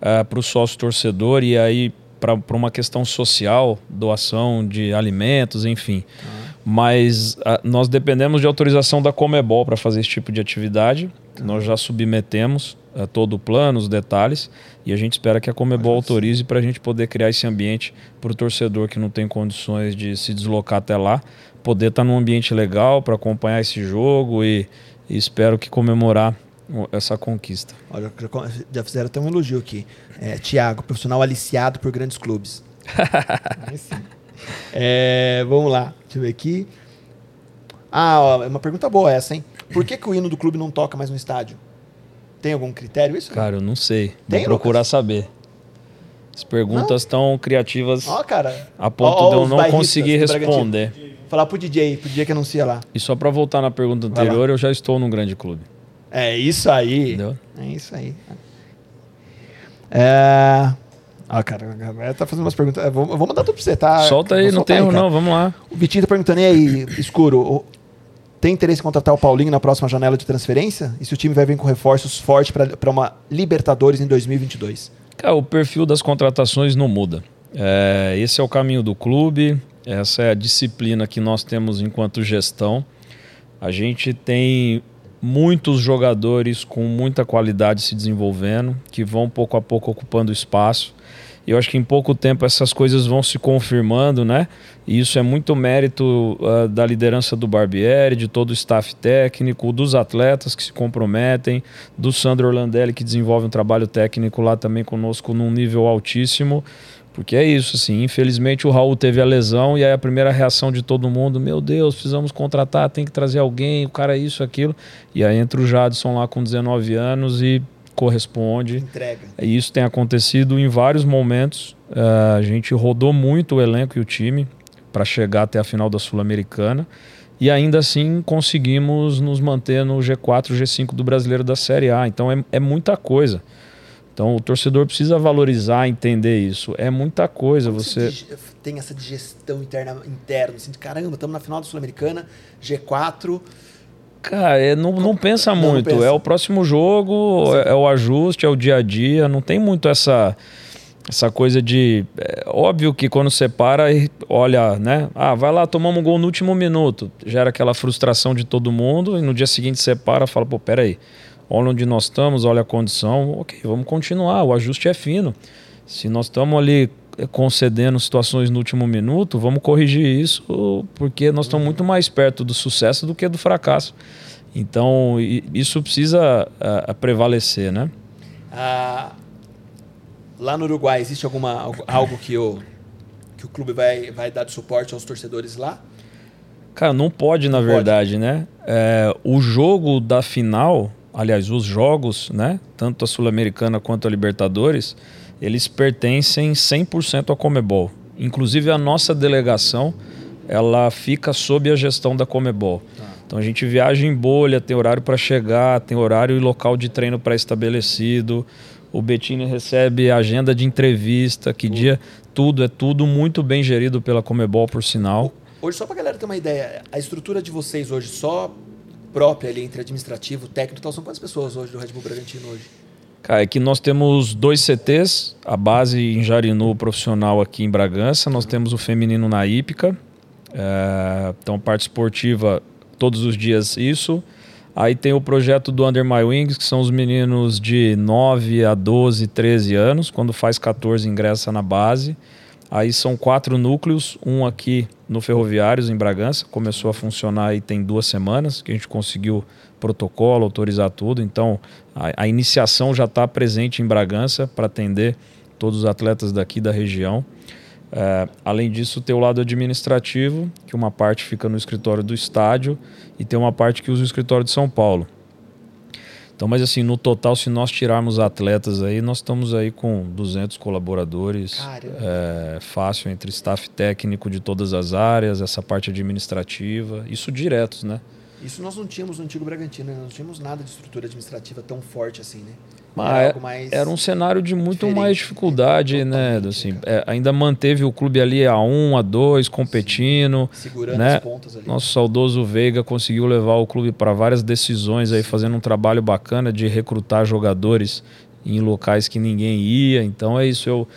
uh, para o sócio torcedor e aí para uma questão social, doação de alimentos, enfim. Ah mas a, ah, nós dependemos de autorização da Comebol para fazer esse tipo de atividade. Nós já submetemos a, ah, todo o plano, os detalhes, e a gente espera que a Comebol autorize para a gente poder criar esse ambiente para o torcedor que não tem condições de se deslocar até lá, poder estar tá num ambiente legal para acompanhar esse jogo e, e, espero que comemorar essa conquista. Olha, já fizeram até um elogio aqui. É, Tiago, profissional aliciado por grandes clubes. É, vamos lá, deixa eu ver aqui. Ah, ó, é uma pergunta boa essa, hein? Por que, que o hino do clube não toca mais no estádio? Tem algum critério isso? Cara, eu não sei. Tem, Vou procurar Lucas? saber. As perguntas estão criativas ó, cara. a ponto ó, de eu não conseguir responder. Falar pro DJ, pro DJ que anuncia lá. E só para voltar na pergunta anterior, eu já estou num grande clube. É isso aí. Entendeu? É isso aí. É... Ah, cara, a galera tá fazendo umas perguntas. Eu vou, eu vou mandar tudo pra você, tá? Solta aí, não tem erro não, vamos lá. O Vitinho tá perguntando, e aí, escuro, tem interesse em contratar o Paulinho na próxima janela de transferência? E se o time vai vir com reforços fortes para uma Libertadores em 2022? Cara, o perfil das contratações não muda. É, esse é o caminho do clube, essa é a disciplina que nós temos enquanto gestão. A gente tem muitos jogadores com muita qualidade se desenvolvendo, que vão pouco a pouco ocupando espaço. E eu acho que em pouco tempo essas coisas vão se confirmando, né? E isso é muito mérito uh, da liderança do Barbieri, de todo o staff técnico, dos atletas que se comprometem, do Sandro Orlandelli que desenvolve um trabalho técnico lá também conosco num nível altíssimo. Porque é isso, assim, infelizmente o Raul teve a lesão e aí a primeira reação de todo mundo, meu Deus, precisamos contratar, tem que trazer alguém, o cara é isso, aquilo. E aí entra o Jadson lá com 19 anos e corresponde. Entrega. E isso tem acontecido em vários momentos. Uh, a gente rodou muito o elenco e o time para chegar até a final da Sul-Americana. E ainda assim conseguimos nos manter no G4, G5 do brasileiro da Série A. Então é, é muita coisa. Então o torcedor precisa valorizar, entender isso. É muita coisa. Como você tem essa digestão interna, interna, assim, de caramba, estamos na final da Sul-Americana, G4. Cara, é, não, não pensa não, muito. Não pensa. É o próximo jogo, é, é, o ajuste, é o dia a dia. Não tem muito essa essa coisa de. É, óbvio que quando você para e olha, né? Ah, vai lá, tomamos um gol no último minuto. Gera aquela frustração de todo mundo. E no dia seguinte você para e fala: pô, peraí olha onde nós estamos, olha a condição, ok, vamos continuar, o ajuste é fino. Se nós estamos ali eh, concedendo situações no último minuto, vamos corrigir isso, porque nós estamos muito mais perto do sucesso do que do fracasso. Então, isso precisa uh, prevalecer, né? Ah, lá no Uruguai, existe alguma, algo que o, que o clube vai, vai dar de suporte aos torcedores lá? Cara, não pode, na não verdade, pode. né? É, o jogo da final, aliás, os jogos, né? Tanto a Sul-Americana quanto a Libertadores, eles pertencem 100% à Comebol. Inclusive a nossa delegação, ela fica sob a gestão da Comebol. Tá. Então a gente viaja em bolha, tem horário para chegar, tem horário e local de treino pré-estabelecido. O Bettini recebe agenda de entrevista, que dia, tudo, é tudo muito bem gerido pela Comebol, por sinal. Hoje, só para a galera ter uma ideia, a estrutura de vocês hoje, só própria ali entre administrativo, técnico e tal, são quantas pessoas hoje do Red Bull Bragantino hoje? Cara, é que nós temos dois CTs, a base em Jarinu profissional aqui em Bragança, nós temos o feminino na Ípica, é, então parte esportiva todos os dias isso. Aí tem o projeto do Under My Wings, que são os meninos de 9 a 12, 13 anos, quando faz 14 ingressa na base. Aí são quatro núcleos, um aqui no Ferroviários, em Bragança, começou a funcionar aí tem duas semanas, que a gente conseguiu protocolo, autorizar tudo. Então, a, a iniciação já está presente em Bragança para atender todos os atletas daqui da região. É, além disso, tem o lado administrativo, que uma parte fica no escritório do estádio e tem uma parte que usa o escritório de São Paulo. Então, mas assim, no total, se nós tirarmos atletas aí, nós estamos aí com 200 colaboradores. É, fácil entre staff técnico de todas as áreas, essa parte administrativa, isso diretos, né? Isso nós não tínhamos no antigo Bragantino, né? nós não tínhamos nada de estrutura administrativa tão forte assim, né? Mas era, era um cenário de muito mais dificuldade, né? Assim, é, ainda manteve o clube ali a 1, a 2, competindo. Sim, segurando né? as pontas ali. Nosso saudoso Veiga conseguiu levar o clube para várias decisões aí, fazendo um trabalho bacana de recrutar jogadores em locais que ninguém ia. Então é isso, eu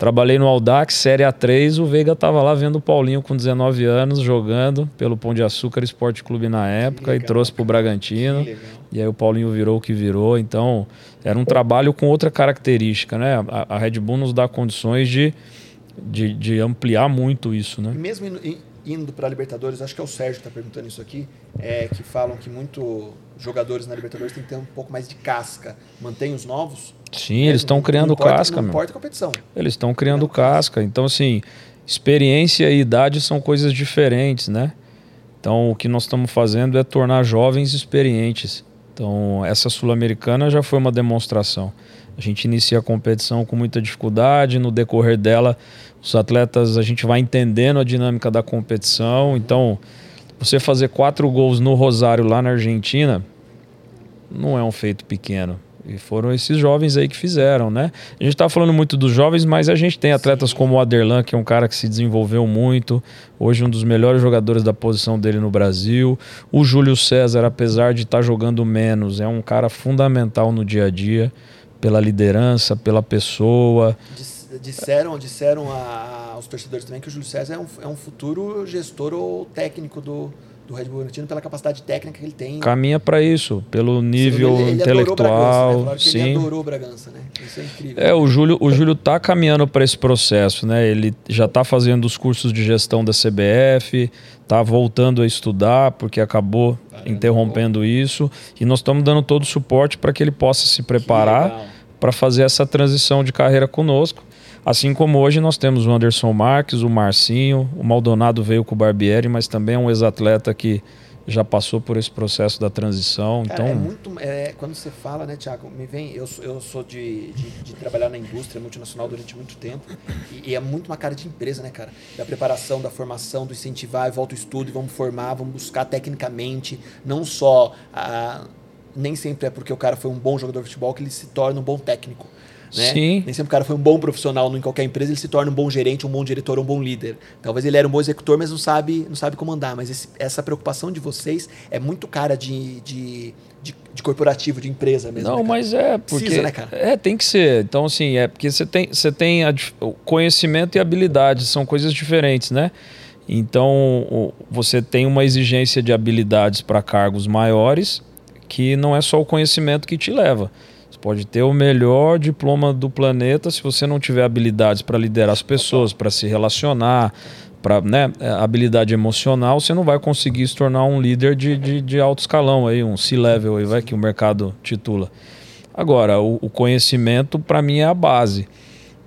Trabalhei no Aldax, Série A3, o Veiga estava lá vendo o Paulinho com 19 anos jogando pelo Pão de Açúcar Esporte Clube na época e trouxe para o Bragantino. E aí o Paulinho virou o que virou. Então era um trabalho com outra característica, né? A, a Red Bull nos dá condições de, de, de ampliar muito isso, né? Mesmo indo para a Libertadores, acho que é o Sérgio que está perguntando isso aqui, é, que falam que muito jogadores na Libertadores tem que ter um pouco mais de casca. Mantém os novos? Sim, eles estão criando importa, casca, não importa competição. Eles estão criando casca. Então, assim, experiência e idade são coisas diferentes, né? Então, o que nós estamos fazendo é tornar jovens experientes. Então, essa Sul-Americana já foi uma demonstração. A gente inicia a competição com muita dificuldade, no decorrer dela, os atletas, a gente vai entendendo a dinâmica da competição. Então, você fazer quatro gols no Rosário, lá na Argentina, não é um feito pequeno. E foram esses jovens aí que fizeram, né? A gente está falando muito dos jovens, mas a gente tem atletas Sim. como o Aderlan, que é um cara que se desenvolveu muito, hoje um dos melhores jogadores da posição dele no Brasil. O Júlio César, apesar de estar tá jogando menos, é um cara fundamental no dia a dia, pela liderança, pela pessoa. Disseram, disseram a, aos torcedores também que o Júlio César é um, é um futuro gestor ou técnico do, do Red Bull Bragantino pela capacidade técnica que ele tem. Caminha para isso, pelo nível ele, ele intelectual. Bragança, né? sim. Ele adorou Bragança, né? Isso é incrível. É, o Júlio, o Júlio tá caminhando para esse processo, né? Ele já está fazendo os cursos de gestão da CBF, tá voltando a estudar porque acabou interrompendo isso e nós estamos dando todo o suporte para que ele possa se preparar para fazer essa transição de carreira conosco. Assim como hoje nós temos o Anderson Marques, o Marcinho, o Maldonado veio com o Barbieri, mas também é um ex-atleta que já passou por esse processo da transição. Cara, então é muito é, quando você fala, né, Tiago? Me vem, eu, eu sou de, de, de, trabalhar na indústria multinacional durante muito tempo e, e, é muito uma cara de empresa, né, cara? Da preparação, da formação, do incentivar, e volta o estudo, e vamos formar, vamos buscar tecnicamente, não só a, nem sempre é porque o cara foi um bom jogador de futebol que ele se torna um bom técnico. Né? Sim. Nem sempre o cara foi um bom profissional em qualquer empresa, ele se torna um bom gerente, um bom diretor, um bom líder. Talvez ele era um bom executor, mas não sabe, não sabe comandar. Mas esse, essa preocupação de vocês é muito cara de, de, de, de corporativo, de empresa mesmo. Não, né, mas é porque Precisa, né, cara? é tem que ser. Então assim é porque você tem você tem a, o conhecimento e habilidade são coisas diferentes, né? Então você tem uma exigência de habilidades para cargos maiores que não é só o conhecimento que te leva pode ter o melhor diploma do planeta se você não tiver habilidades para liderar as pessoas, para se relacionar, para né, é, habilidade emocional, você não vai conseguir se tornar um líder de, de, de alto escalão, aí, um C-level, aí, vai, que o mercado titula. Agora, o, o conhecimento, para mim, é a base.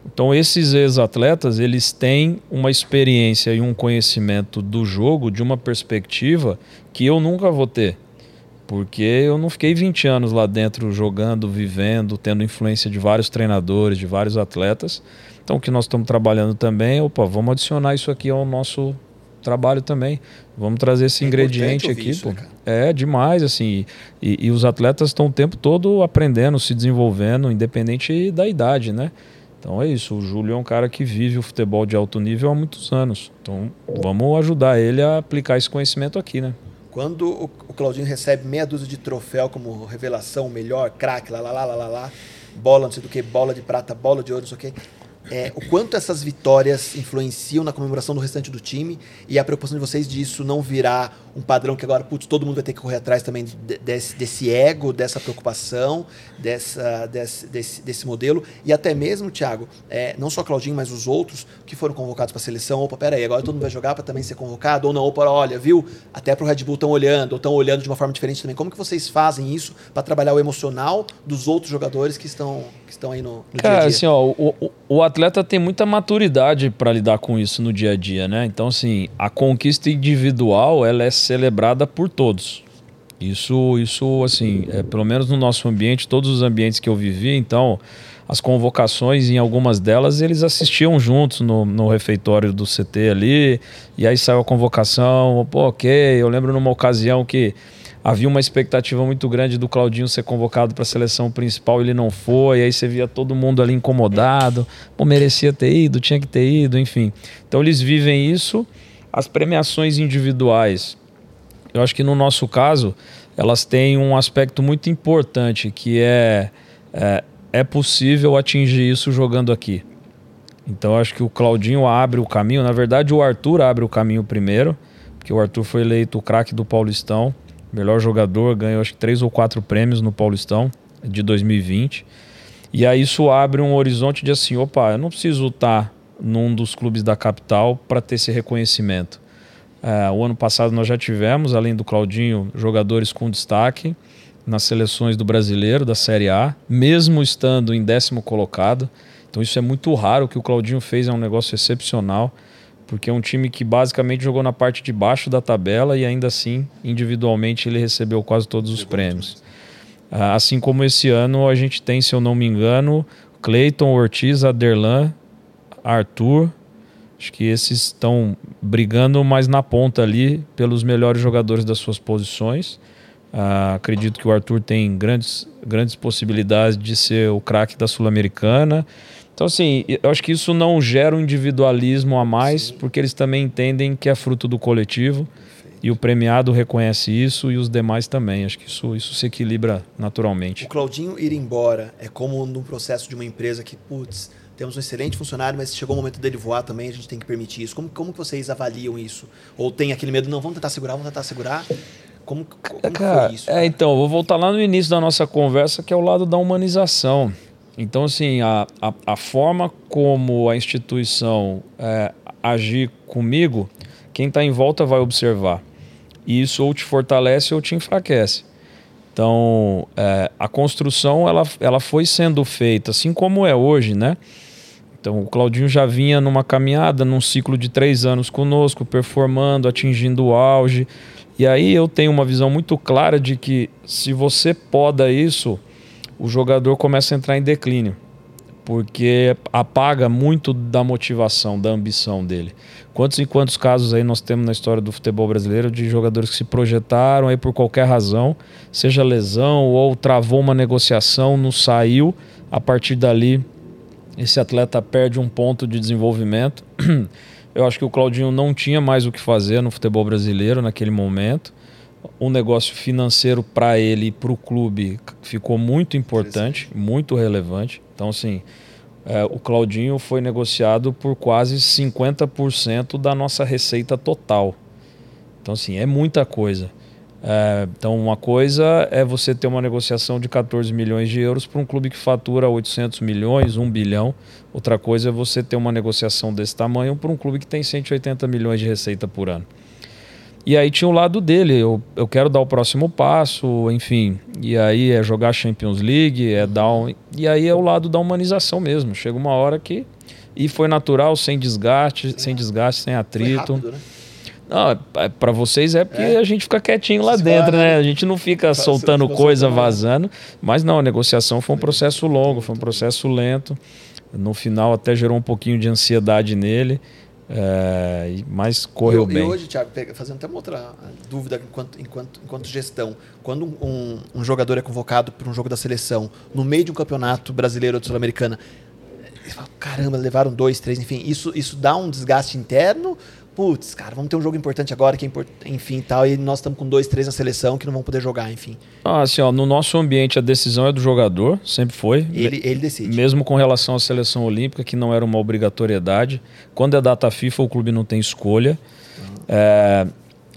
Então, esses ex-atletas, eles têm uma experiência e um conhecimento do jogo de uma perspectiva que eu nunca vou ter. Porque eu não fiquei 20 anos lá dentro jogando, vivendo, tendo influência de vários treinadores, de vários atletas. Então, o que nós estamos trabalhando também, opa, vamos adicionar isso aqui ao nosso trabalho também. Vamos trazer esse é ingrediente aqui. Isso, pô. Né, é demais, assim. E, e os atletas estão o tempo todo aprendendo, se desenvolvendo, independente da idade, né? Então é isso. O Júlio é um cara que vive o futebol de alto nível há muitos anos. Então vamos ajudar ele a aplicar esse conhecimento aqui, né? Quando o, Claudinho recebe meia dúzia de troféu como revelação, melhor, craque, lá, lá, lá, lá, lá, bola, não sei do que, bola de prata, bola de ouro, não sei o que é, o quanto essas vitórias influenciam na comemoração do restante do time e a preocupação de vocês disso não virar um padrão que agora, putz, todo mundo vai ter que correr atrás também de, desse, desse, ego, dessa preocupação, dessa, desse, desse, desse modelo. E até mesmo, Thiago, é, não só Claudinho, mas os outros que foram convocados para a seleção. Opa, peraí, agora todo mundo vai jogar para também ser convocado? Ou não? Opa, olha, viu? Até para o Red Bull estão olhando, ou estão olhando de uma forma diferente também. Como que vocês fazem isso para trabalhar o emocional dos outros jogadores que estão, que estão aí no, no Cara, dia a dia? assim, ó, o, o, o atleta tem muita maturidade para lidar com isso no dia a dia, né? Então, assim, a conquista individual, ela é celebrada por todos. Isso, isso assim, é, pelo menos no nosso ambiente, todos os ambientes que eu vivi, então, as convocações, em algumas delas, eles assistiam juntos no, no refeitório do CT ali, e aí saiu a convocação, pô, ok, eu lembro numa ocasião que havia uma expectativa muito grande do Claudinho ser convocado para a seleção principal, ele não foi, aí você via todo mundo ali incomodado, pô, merecia ter ido, tinha que ter ido, enfim. Então eles vivem isso, as premiações individuais eu acho que no nosso caso, elas têm um aspecto muito importante, que é, é, é possível atingir isso jogando aqui. Então acho que o Claudinho abre o caminho. Na verdade, o Arthur abre o caminho primeiro, porque o Arthur foi eleito o craque do Paulistão, melhor jogador, ganhou acho que três ou quatro prêmios no Paulistão de 2020. E aí isso abre um horizonte de assim, opa, eu não preciso estar num dos clubes da capital para ter esse reconhecimento. É, o ano passado nós já tivemos, além do Claudinho, jogadores com destaque nas seleções do brasileiro, da Série A, mesmo estando em décimo colocado. Então isso é muito raro. O que o Claudinho fez é um negócio excepcional, porque é um time que basicamente jogou na parte de baixo da tabela e ainda assim, individualmente, ele recebeu quase todos os prêmios. Ah, assim como esse ano a gente tem, se eu não me engano, Cleiton, Ortiz, Aderlan, Arthur, Acho que esses estão brigando mais na ponta ali pelos melhores jogadores das suas posições. Uh, acredito que o Arthur tem grandes, grandes possibilidades de ser o craque da Sul-Americana. Então, assim, eu acho que isso não gera um individualismo a mais, Sim. porque eles também entendem que é fruto do coletivo. Perfeito. E o premiado reconhece isso e os demais também. Acho que isso, isso se equilibra naturalmente. O Claudinho ir embora é como no processo de uma empresa que, putz, temos um excelente funcionário, mas chegou o momento dele voar também, a gente tem que permitir isso. Como, como vocês avaliam isso? Ou tem aquele medo, não, vamos tentar segurar, vamos tentar segurar? Como, como cara, foi isso? É, então, vou voltar lá no início da nossa conversa, que é o lado da humanização. Então, assim, a, a, a forma como a instituição é, agir comigo, quem está em volta vai observar. E isso ou te fortalece ou te enfraquece. Então, é, a construção ela, ela foi sendo feita, assim como é hoje, né? Então, o Claudinho já vinha numa caminhada, num ciclo de três anos conosco, performando, atingindo o auge. E aí eu tenho uma visão muito clara de que se você poda isso, o jogador começa a entrar em declínio, porque apaga muito da motivação, da ambição dele. Quantos e quantos casos aí nós temos na história do futebol brasileiro de jogadores que se projetaram aí por qualquer razão, seja lesão ou travou uma negociação, não saiu, a partir dali esse atleta perde um ponto de desenvolvimento. Eu acho que o Claudinho não tinha mais o que fazer no futebol brasileiro naquele momento. O negócio financeiro para ele e para o clube ficou muito importante, muito relevante. Então, assim, é, o Claudinho foi negociado por quase 50% da nossa receita total. Então, assim, é muita coisa. É, então, uma coisa é você ter uma negociação de 14 milhões de euros para um clube que fatura 800 milhões, 1 bilhão. Outra coisa é você ter uma negociação desse tamanho para um clube que tem 180 milhões de receita por ano. E aí tinha o lado dele, eu, eu quero dar o próximo passo, enfim. E aí é jogar Champions League, é dar um, E aí é o lado da humanização mesmo. Chega uma hora que. E foi natural, sem desgaste, sem desgaste, sem atrito. Rápido, né? Não, é, é para vocês é porque é. a gente fica quietinho lá dentro, né? A gente não fica soltando coisa, vazando. Mas não, a negociação foi um processo longo, foi um processo lento. No final até gerou um pouquinho de ansiedade nele. É, mas correu e, bem. E hoje, Thiago, fazendo até uma outra dúvida enquanto, enquanto, enquanto gestão. Quando um, um jogador é convocado para um jogo da seleção, no meio de um campeonato brasileiro ou sul-americana, caramba, levaram dois, três, enfim, isso, isso dá um desgaste interno putz, cara, vamos ter um jogo importante agora, que é import... enfim tal, e nós estamos com dois, três na seleção que não vão poder jogar, enfim. Ah, assim, ó, no nosso ambiente a decisão é do jogador, sempre foi. Ele, ele decide. Mesmo com relação à seleção olímpica, que não era uma obrigatoriedade. Quando é data FIFA, o clube não tem escolha. Uhum. É...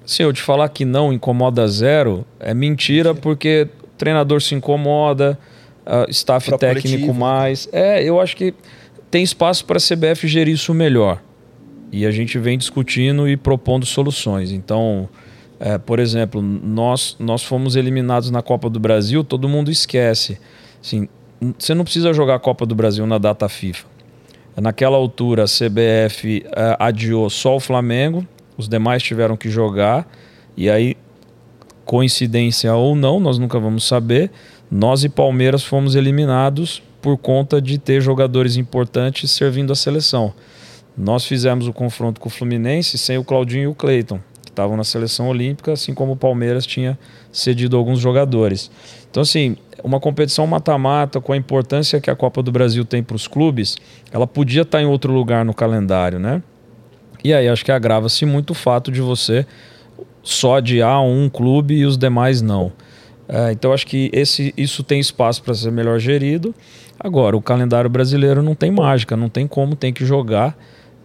Se eu te falar que não incomoda zero, é mentira, mentira. porque o treinador se incomoda, uh, staff técnico coletivo. mais. É, eu acho que tem espaço para a CBF gerir isso melhor. E a gente vem discutindo e propondo soluções. Então, é, por exemplo, nós, nós fomos eliminados na Copa do Brasil, todo mundo esquece. Assim, você não precisa jogar a Copa do Brasil na data FIFA. Naquela altura, a CBF é, adiou só o Flamengo, os demais tiveram que jogar, e aí, coincidência ou não, nós nunca vamos saber, nós e Palmeiras fomos eliminados por conta de ter jogadores importantes servindo a seleção. Nós fizemos o confronto com o Fluminense sem o Claudinho e o Cleiton, que estavam na seleção olímpica, assim como o Palmeiras tinha cedido alguns jogadores. Então, assim, uma competição mata-mata, com a importância que a Copa do Brasil tem para os clubes, ela podia estar em outro lugar no calendário, né? E aí acho que agrava-se muito o fato de você só adiar um clube e os demais não. É, então acho que esse, isso tem espaço para ser melhor gerido. Agora, o calendário brasileiro não tem mágica, não tem como, tem que jogar.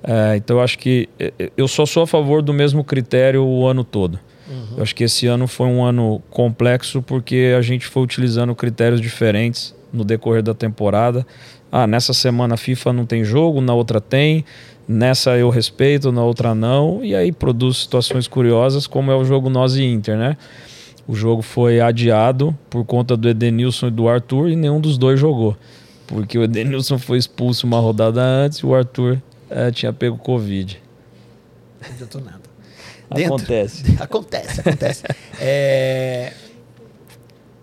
É, então eu acho que é, é, eu só sou a favor do mesmo critério o ano todo. Uhum. Eu acho que esse ano foi um ano complexo porque a gente foi utilizando critérios diferentes no decorrer da temporada. Ah, nessa semana a FIFA não tem jogo, na outra tem, nessa eu respeito, na outra não, e aí produz situações curiosas como é o jogo nós e Inter, né? O jogo foi adiado por conta do Edenilson e do Arthur e nenhum dos dois jogou. Porque o Edenilson foi expulso uma rodada antes e o Arthur é, tinha pego Covid. Não adiantou nada. Dentro, acontece. Acontece, acontece. é,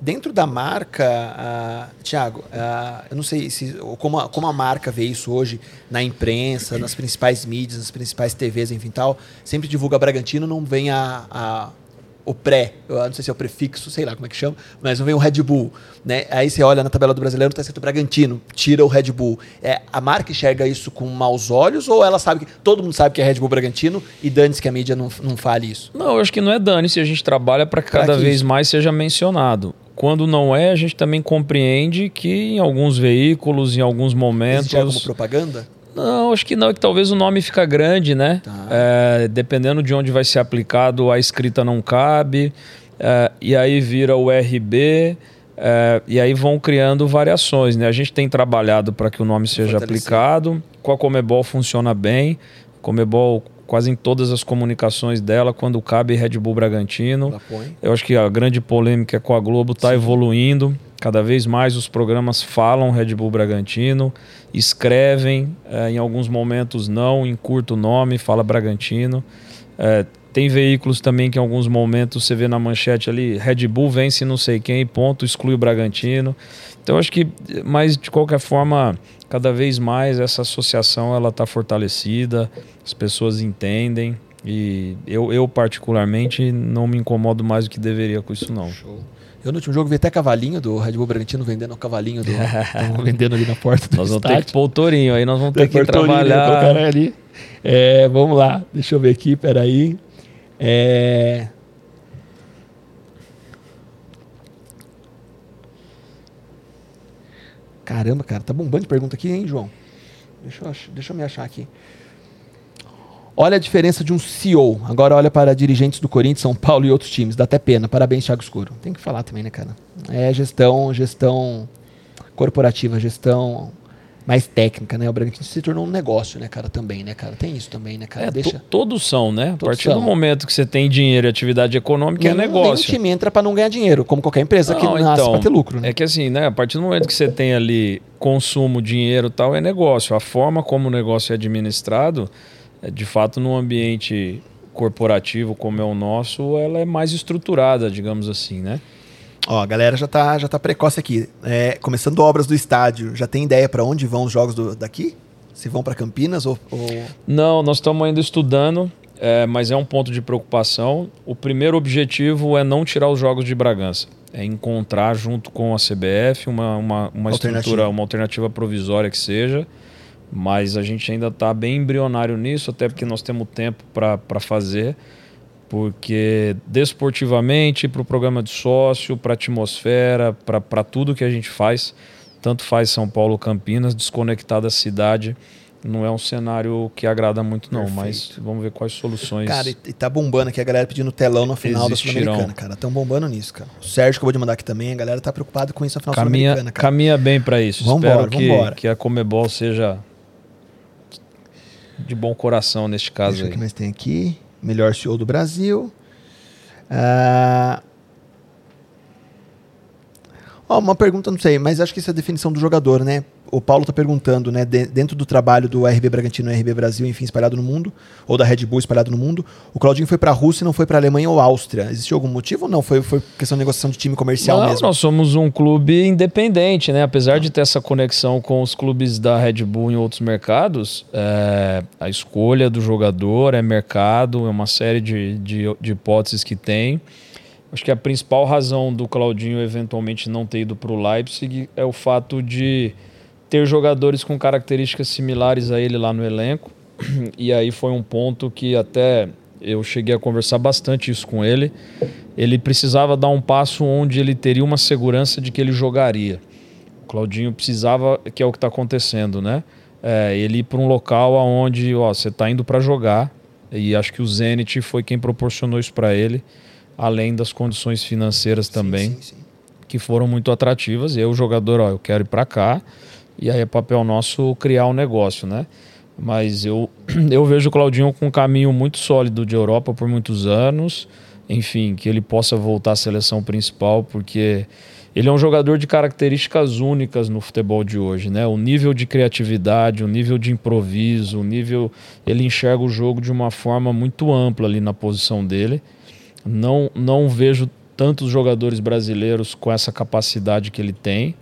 dentro da marca, uh, Tiago, uh, eu não sei se, como, a, como a marca vê isso hoje na imprensa, nas principais mídias, nas principais TVs, enfim tal, sempre divulga Bragantino, não vem a, a o pré, eu não sei se é o prefixo, sei lá como é que chama, mas não vem o Red Bull, né? Aí você olha na tabela do brasileiro, está escrito Bragantino, tira o Red Bull. É, a marca enxerga isso com maus olhos ou ela sabe que todo mundo sabe que é Red Bull Bragantino e dane-se que a mídia não, não fale isso? Não, eu acho que não é dane-se, a gente trabalha para que cada vez mais seja mencionado. Quando não é, a gente também compreende que em alguns veículos, em alguns momentos. Existe como propaganda? Não, acho que não, é que talvez o nome fica grande, né? Tá. É, dependendo de onde vai ser aplicado, a escrita não cabe, é, e aí vira o RB, é, e aí vão criando variações, né? A gente tem trabalhado para que o nome seja aplicado, com a Comebol funciona bem, Comebol quase em todas as comunicações dela, quando cabe Red Bull Bragantino. Eu acho que a grande polêmica é com a Globo está evoluindo. Cada vez mais os programas falam Red Bull Bragantino, escrevem, é, em alguns momentos não, encurta o nome, fala Bragantino. É, tem veículos também que em alguns momentos você vê na manchete ali, Red Bull vence não sei quem, ponto, exclui o Bragantino. Então acho que, mas de qualquer forma, cada vez mais essa associação ela está fortalecida, as pessoas entendem e eu, eu particularmente não me incomodo mais do que deveria com isso não. Show. Eu no último jogo vi até cavalinho do Red Bull Bragantino vendendo o cavalinho do vendendo ali na porta do Nós vamos ter que pôr o tourinho aí, nós vamos ter que trabalhar. Né, ali. É, vamos lá, deixa eu ver aqui, peraí. É... Caramba, cara, tá bombando de pergunta aqui, hein, João? Deixa eu, deixa eu me achar aqui. Olha a diferença de um CEO. Agora olha para dirigentes do Corinthians, São Paulo e outros times. Dá até pena. Parabéns, Thiago Escuro. Tem que falar também, né, cara? É gestão, gestão corporativa, gestão mais técnica, né? O Bragantino se tornou um negócio, né, cara, também, né, cara? Tem isso também, né, cara? É, Deixa... Todos são, né? Todos a partir são. do momento que você tem dinheiro e atividade econômica, é nenhum, é negócio. Nenhum time entra para não ganhar dinheiro, como qualquer empresa não, que nasce então, para ter lucro, né? É que assim, né, a partir do momento que você tem ali consumo, dinheiro tal, é negócio. A forma como o negócio é administrado, é, de fato, num ambiente corporativo como é o nosso, ela é mais estruturada, digamos assim, né? Ó, a galera já tá, já tá precoce aqui. É, começando obras do estádio, já tem ideia para onde vão os jogos do, daqui? Se vão para Campinas ou, ou, Não, nós estamos ainda estudando, é, mas é um ponto de preocupação. O primeiro objetivo é não tirar os jogos de Bragança. É encontrar junto com a CBF uma, uma, uma estrutura, uma alternativa provisória que seja. Mas a gente ainda está bem embrionário nisso, até porque nós temos tempo para fazer porque desportivamente, para o programa de sócio, para a atmosfera, para tudo que a gente faz, tanto faz São Paulo Campinas, desconectar da cidade, não é um cenário que agrada muito não, Perfeito. mas vamos ver quais soluções. Cara, e, tá bombando aqui a galera pedindo telão no final existirão. da Sul-Americana, cara. Tão bombando nisso, cara. O Sérgio que eu vou te mandar aqui também, a galera tá preocupada com isso na final caminha, Sul-Americana, cara. Caminha bem para isso. Vambora, Espero que, vambora. que a Comebol seja de bom coração neste caso Deixa aí. O que mais tem aqui? Melhor CEO do Brasil. Ah, oh, uma pergunta, não sei, mas acho que isso é a definição do jogador, né? O Paulo está perguntando, né, de, dentro do trabalho do RB Bragantino, RB Brasil, enfim, espalhado no mundo, ou da Red Bull espalhado no mundo, o Claudinho foi para a Rússia e não foi para a Alemanha ou Áustria. Existiu algum motivo ou não? Foi, foi questão de negociação de time comercial não, mesmo? Nós somos um clube independente, né? Apesar de ter essa conexão com os clubes da Red Bull em outros mercados, é, a escolha do jogador é mercado, é uma série de, de, de hipóteses que tem. Acho que a principal razão do Claudinho eventualmente não ter ido para o Leipzig é o fato de ter jogadores com características similares a ele lá no elenco. E aí foi um ponto que até eu cheguei a conversar bastante isso com ele. Ele precisava dar um passo onde ele teria uma segurança de que ele jogaria. O Claudinho precisava, que é o que está acontecendo, né? É, ele ir para um local onde ó, você está indo para jogar. E acho que o Zenit foi quem proporcionou isso para ele, além das condições financeiras também, sim, sim, sim. que foram muito atrativas. E aí o jogador, ó, eu quero ir para cá e aí é papel nosso criar um negócio, né? Mas eu, eu vejo o Claudinho com um caminho muito sólido de Europa por muitos anos. Enfim, que ele possa voltar à seleção principal, porque ele é um jogador de características únicas no futebol de hoje, né? O nível de criatividade, o nível de improviso, o nível. Ele enxerga o jogo de uma forma muito ampla ali na posição dele. Não, não vejo tantos jogadores brasileiros com essa capacidade que ele tem.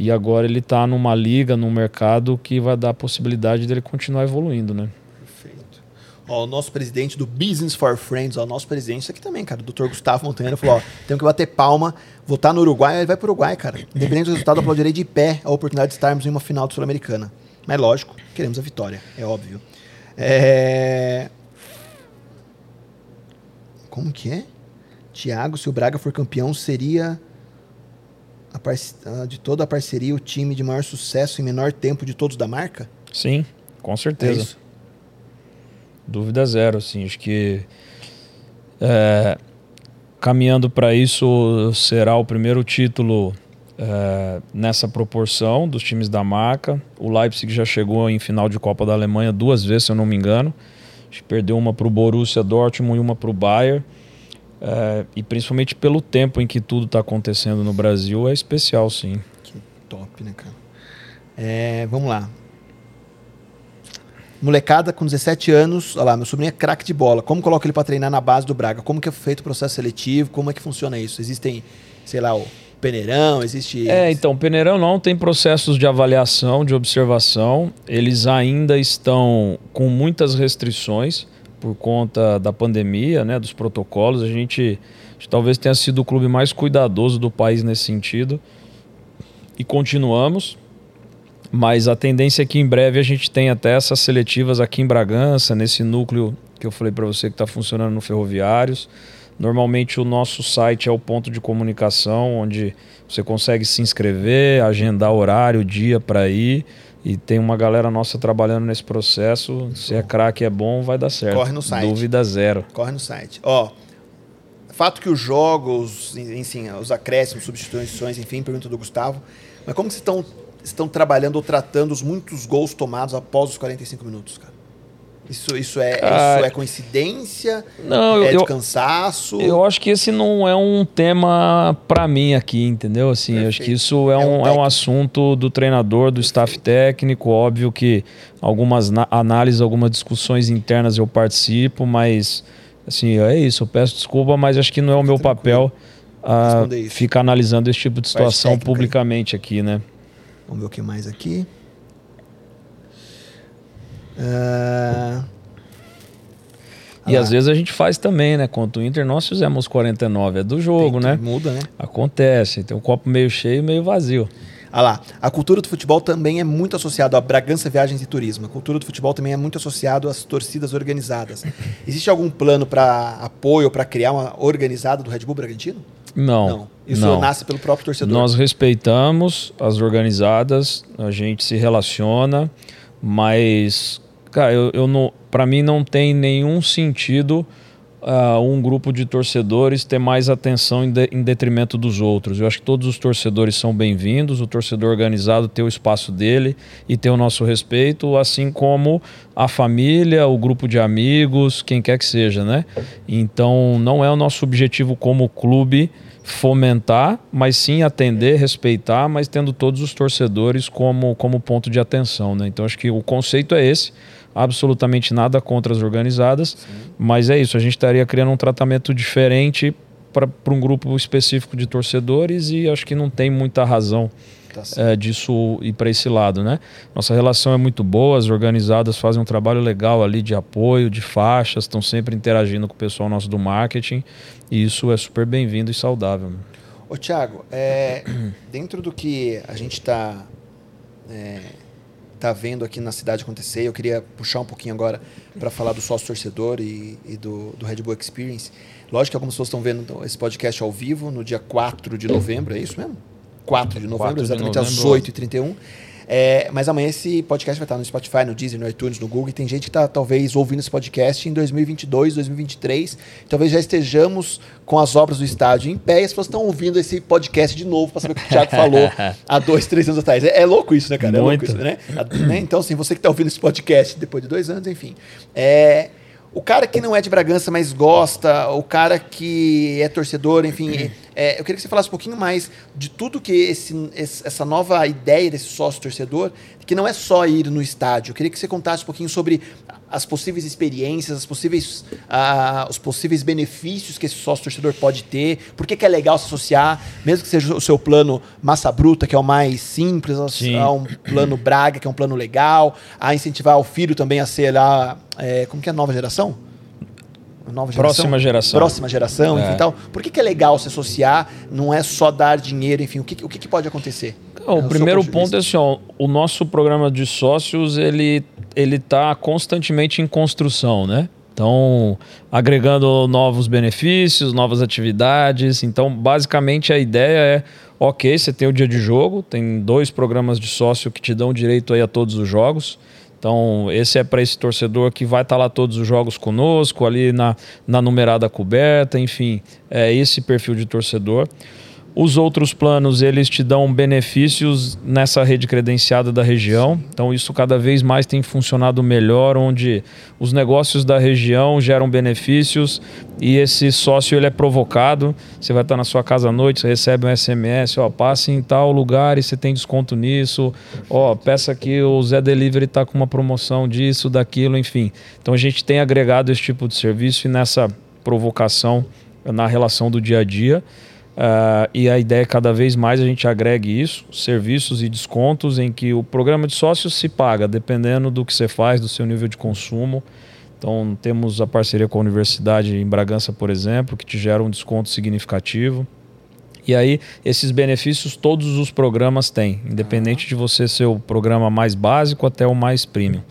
E agora ele está numa liga, num mercado que vai dar a possibilidade dele continuar evoluindo, né? Perfeito. Ó, o nosso presidente do Business for Friends, ó, o nosso presidente, isso aqui também, cara, o doutor Gustavo Montanha, falou, ó, temos que bater palma, votar no Uruguai, ele vai para o Uruguai, cara. Independente do resultado, aplaudirei de pé a oportunidade de estarmos em uma final do Sul-Americana. Mas lógico, queremos a vitória, é óbvio. É... Como que é? Tiago, se o Braga for campeão, seria de toda a parceria, o time de maior sucesso em menor tempo de todos da marca? Sim, com certeza. É Dúvida zero, assim. Acho que é, caminhando para isso será o primeiro título é, nessa proporção dos times da marca. O Leipzig já chegou em final de Copa da Alemanha duas vezes, se eu não me engano. Acho que perdeu uma para o Borussia Dortmund e uma para o Bayern. É, e principalmente pelo tempo em que tudo está acontecendo no Brasil, é especial, sim. Que top, né, cara? É, vamos lá. Molecada com 17 anos, olha lá, meu sobrinho é craque de bola. Como coloca ele para treinar na base do Braga? Como que é feito o processo seletivo? Como é que funciona isso? Existem, sei lá, o peneirão, existe... É, então, peneirão não, tem processos de avaliação, de observação. Eles ainda estão com muitas restrições por conta da pandemia, né, dos protocolos. A gente, a gente talvez tenha sido o clube mais cuidadoso do país nesse sentido. E continuamos. Mas a tendência é que em breve a gente tenha até essas seletivas aqui em Bragança, nesse núcleo que eu falei para você que está funcionando no Ferroviários. Normalmente o nosso site é o ponto de comunicação onde você consegue se inscrever, agendar horário, dia para ir. E tem uma galera nossa trabalhando nesse processo. Se é craque é bom, vai dar certo. Corre no site. Dúvida zero. Corre no site. Ó, fato que os jogos, enfim, os acréscimos, substituições, enfim, pergunta do Gustavo. Mas como vocês estão, estão trabalhando ou tratando os muitos gols tomados após os 45 minutos, cara? Isso, isso, é, ah, isso é coincidência? Não, é eu, de cansaço? Eu acho que esse não é um tema para mim aqui, entendeu? Assim, acho que isso é, é um, um é um assunto do treinador, do staff técnico. Óbvio que algumas análises, algumas discussões internas eu participo, mas assim, é isso. Eu peço desculpa, mas acho que não é o meu papel uh, ficar analisando esse tipo de situação publicamente aqui, né? Vamos ver o que mais aqui. Uh... E ah. às vezes a gente faz também, né? Contra o Inter, nós fizemos 49. É do jogo, né? Muda, né? Acontece. Tem um copo meio cheio meio vazio. Ah lá, a cultura do futebol também é muito associada a Bragança Viagens e Turismo. A cultura do futebol também é muito associada às torcidas organizadas. Existe algum plano para apoio, para criar uma organizada do Red Bull Bragantino? Não. Não. Isso não. nasce pelo próprio torcedor. Nós respeitamos as organizadas, a gente se relaciona, mas cara, eu, eu não, para mim não tem nenhum sentido uh, um grupo de torcedores ter mais atenção em, de, em, detrimento dos outros. Eu acho que todos os torcedores são bem-vindos, o torcedor organizado tem o espaço dele e tem o nosso respeito, assim como a família, o grupo de amigos, quem quer que seja, né? Então não é o nosso objetivo como clube fomentar, mas sim atender, respeitar, mas tendo todos os torcedores como, como ponto de atenção. Né? Então acho que o conceito é esse absolutamente nada contra as organizadas, Sim. mas é isso, a gente estaria criando um tratamento diferente para um grupo específico de torcedores e acho que não tem muita razão tá é, disso ir para esse lado, né? Nossa relação é muito boa, as organizadas fazem um trabalho legal ali de apoio, de faixas, estão sempre interagindo com o pessoal nosso do marketing e isso é super bem-vindo e saudável. Ô Thiago, é, dentro do que a gente está é, está vendo aqui na cidade acontecer. Eu queria puxar um pouquinho agora para falar do sócio torcedor e, e, do, do Red Bull Experience. Lógico que algumas pessoas estão vendo esse podcast ao vivo no dia 4 de novembro, é isso mesmo? 4 de novembro, 4 de exatamente novembro. às 8h31. É, mas amanhã esse podcast vai estar no Spotify, no Deezer, no iTunes, no Google. E tem gente que está talvez ouvindo esse podcast em 2022, 2023. Talvez já estejamos com as obras do estádio em pé e as pessoas estão ouvindo esse podcast de novo para saber o que o Thiago falou há dois, três anos atrás. É, é louco isso, né, cara? É Muito. louco isso, né? né? Então, assim, você que está ouvindo esse podcast depois de dois anos, enfim. É, o cara que não é de Bragança, mas gosta, o cara que é torcedor, enfim. É, eu queria que você falasse um pouquinho mais de tudo que esse, essa nova ideia desse sócio torcedor, que não é só ir no estádio. Eu queria que você contasse um pouquinho sobre as possíveis experiências, as possíveis, os possíveis benefícios que esse sócio torcedor pode ter, por que, que é legal se associar, mesmo que seja o seu plano massa bruta, que é o mais simples, a um plano Braga, que é um plano legal, a incentivar o filho também a ser lá é, como que é a nova geração? Nova geração? Próxima geração. Próxima geração, é. enfim, tal. Por que, que é legal se associar? Não é só dar dinheiro, enfim, o que, o que, que pode acontecer? o é, primeiro ponto, é assim, ó, o nosso programa de sócios, ele ele está constantemente em construção, né? Então, agregando novos benefícios, novas atividades. Então, basicamente, a ideia é: ok, você tem o dia de jogo, tem dois programas de sócio que te dão direito aí a todos os jogos. Então, esse é para esse torcedor que vai estar tá lá todos os jogos conosco, ali na, na numerada coberta, enfim, é esse perfil de torcedor. Os outros planos, eles te dão benefícios nessa rede credenciada da região. Então, isso cada vez mais tem funcionado melhor, onde os negócios da região geram benefícios e esse sócio ele é provocado. Você vai estar na sua casa à noite, você recebe um SMS, ó, passe em tal lugar e você tem desconto nisso. Ó, peça que o Zé Delivery está com uma promoção disso, daquilo, enfim. Então, a gente tem agregado esse tipo de serviço e nessa provocação na relação do dia a dia. Uh, e a ideia é cada vez mais a gente agregue isso, serviços e descontos em que o programa de sócios se paga dependendo do que você faz, do seu nível de consumo. Então temos a parceria com a universidade em Bragança, por exemplo, que te gera um desconto significativo. E aí esses benefícios todos os programas têm, independente de você ser o programa mais básico até o mais premium.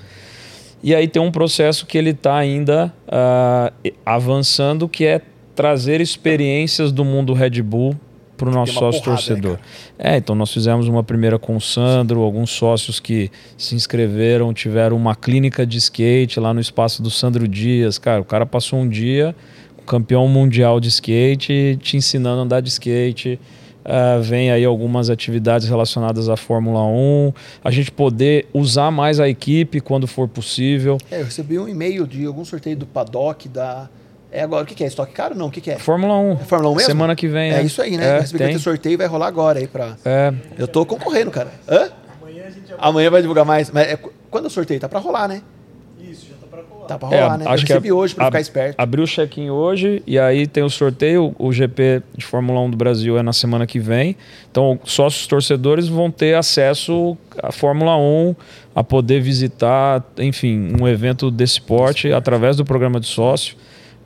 E aí tem um processo que ele está ainda uh, avançando, que é trazer experiências do mundo Red Bull para o nosso sócio porrada, né, torcedor. Né, é, então nós fizemos uma primeira com o Sandro, alguns sócios que se inscreveram, tiveram uma clínica de skate lá no espaço do Sandro Dias. Cara, o cara passou um dia, campeão mundial de skate, te ensinando a andar de skate. Uh, vem aí algumas atividades relacionadas à Fórmula 1, a gente poder usar mais a equipe quando for possível. É, eu recebi um e-mail de algum sorteio do Paddock da é agora, o que, que é? Estoque caro? Não, o que, que é? Fórmula 1. É Fórmula 1 mesmo? Semana que vem. É, é. isso aí, né? É, Recebi que sorteio vai rolar agora aí pra. É. Eu tô concorrendo, cara. Hã? Amanhã a gente já Amanhã vai divulgar mais. Mas é, quando o sorteio? Tá pra rolar, né? Isso, já tá pra rolar. Tá pra rolar, é, né? Acho Eu recebi que hoje pra ficar esperto. Abriu o check-in hoje e aí tem o sorteio. O GP de Fórmula 1 do Brasil é na semana que vem. Então, sócios torcedores vão ter acesso à Fórmula 1, a poder visitar, enfim, um evento desse porte através do programa de sócio.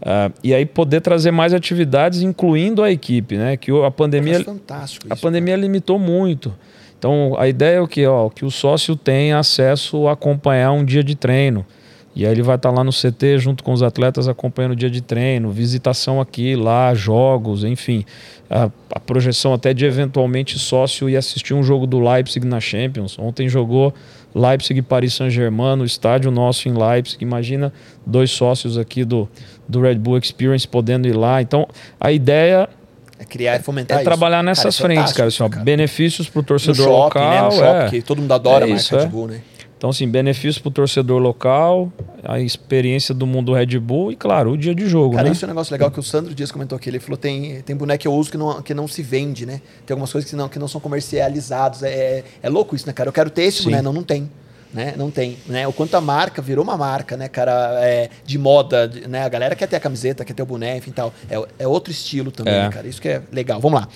Uh, e aí poder trazer mais atividades, incluindo a equipe, né? Que a pandemia, é fantástico isso, a pandemia cara. limitou muito. Então a ideia é o que, ó, que o sócio tenha acesso a acompanhar um dia de treino. E aí ele vai estar lá no CT junto com os atletas acompanhando o dia de treino, visitação aqui, lá, jogos, enfim. A, a projeção até de eventualmente sócio ir assistir um jogo do Leipzig na Champions. Ontem jogou Leipzig e Paris Saint-Germain no estádio nosso em Leipzig. Imagina dois sócios aqui do, do Red Bull Experience podendo ir lá. Então, a ideia é criar e fomentar é, é trabalhar nessas cara, é frentes, cara, assim, ó, cara. benefícios para o torcedor no shopping, local, né? no shopping, é. que todo mundo adora é mais Red Bull, né? Então, assim, benefícios para o torcedor local, a experiência do mundo Red Bull e, claro, o dia de jogo. Cara, né? isso é um negócio legal que o Sandro Dias comentou aqui. Ele falou: tem, tem boneco que eu uso que não, que não se vende, né? Tem algumas coisas que não, que não são comercializados. É, é, é louco isso, né, cara? Eu quero ter esse Sim. boneco, não, não tem. Né? Não tem, né? O quanto a marca virou uma marca, né, cara, é, de moda, né? A galera quer ter a camiseta, quer ter o boné, enfim, tal. É, é outro estilo também, é. Né, cara. Isso que é legal. Vamos lá.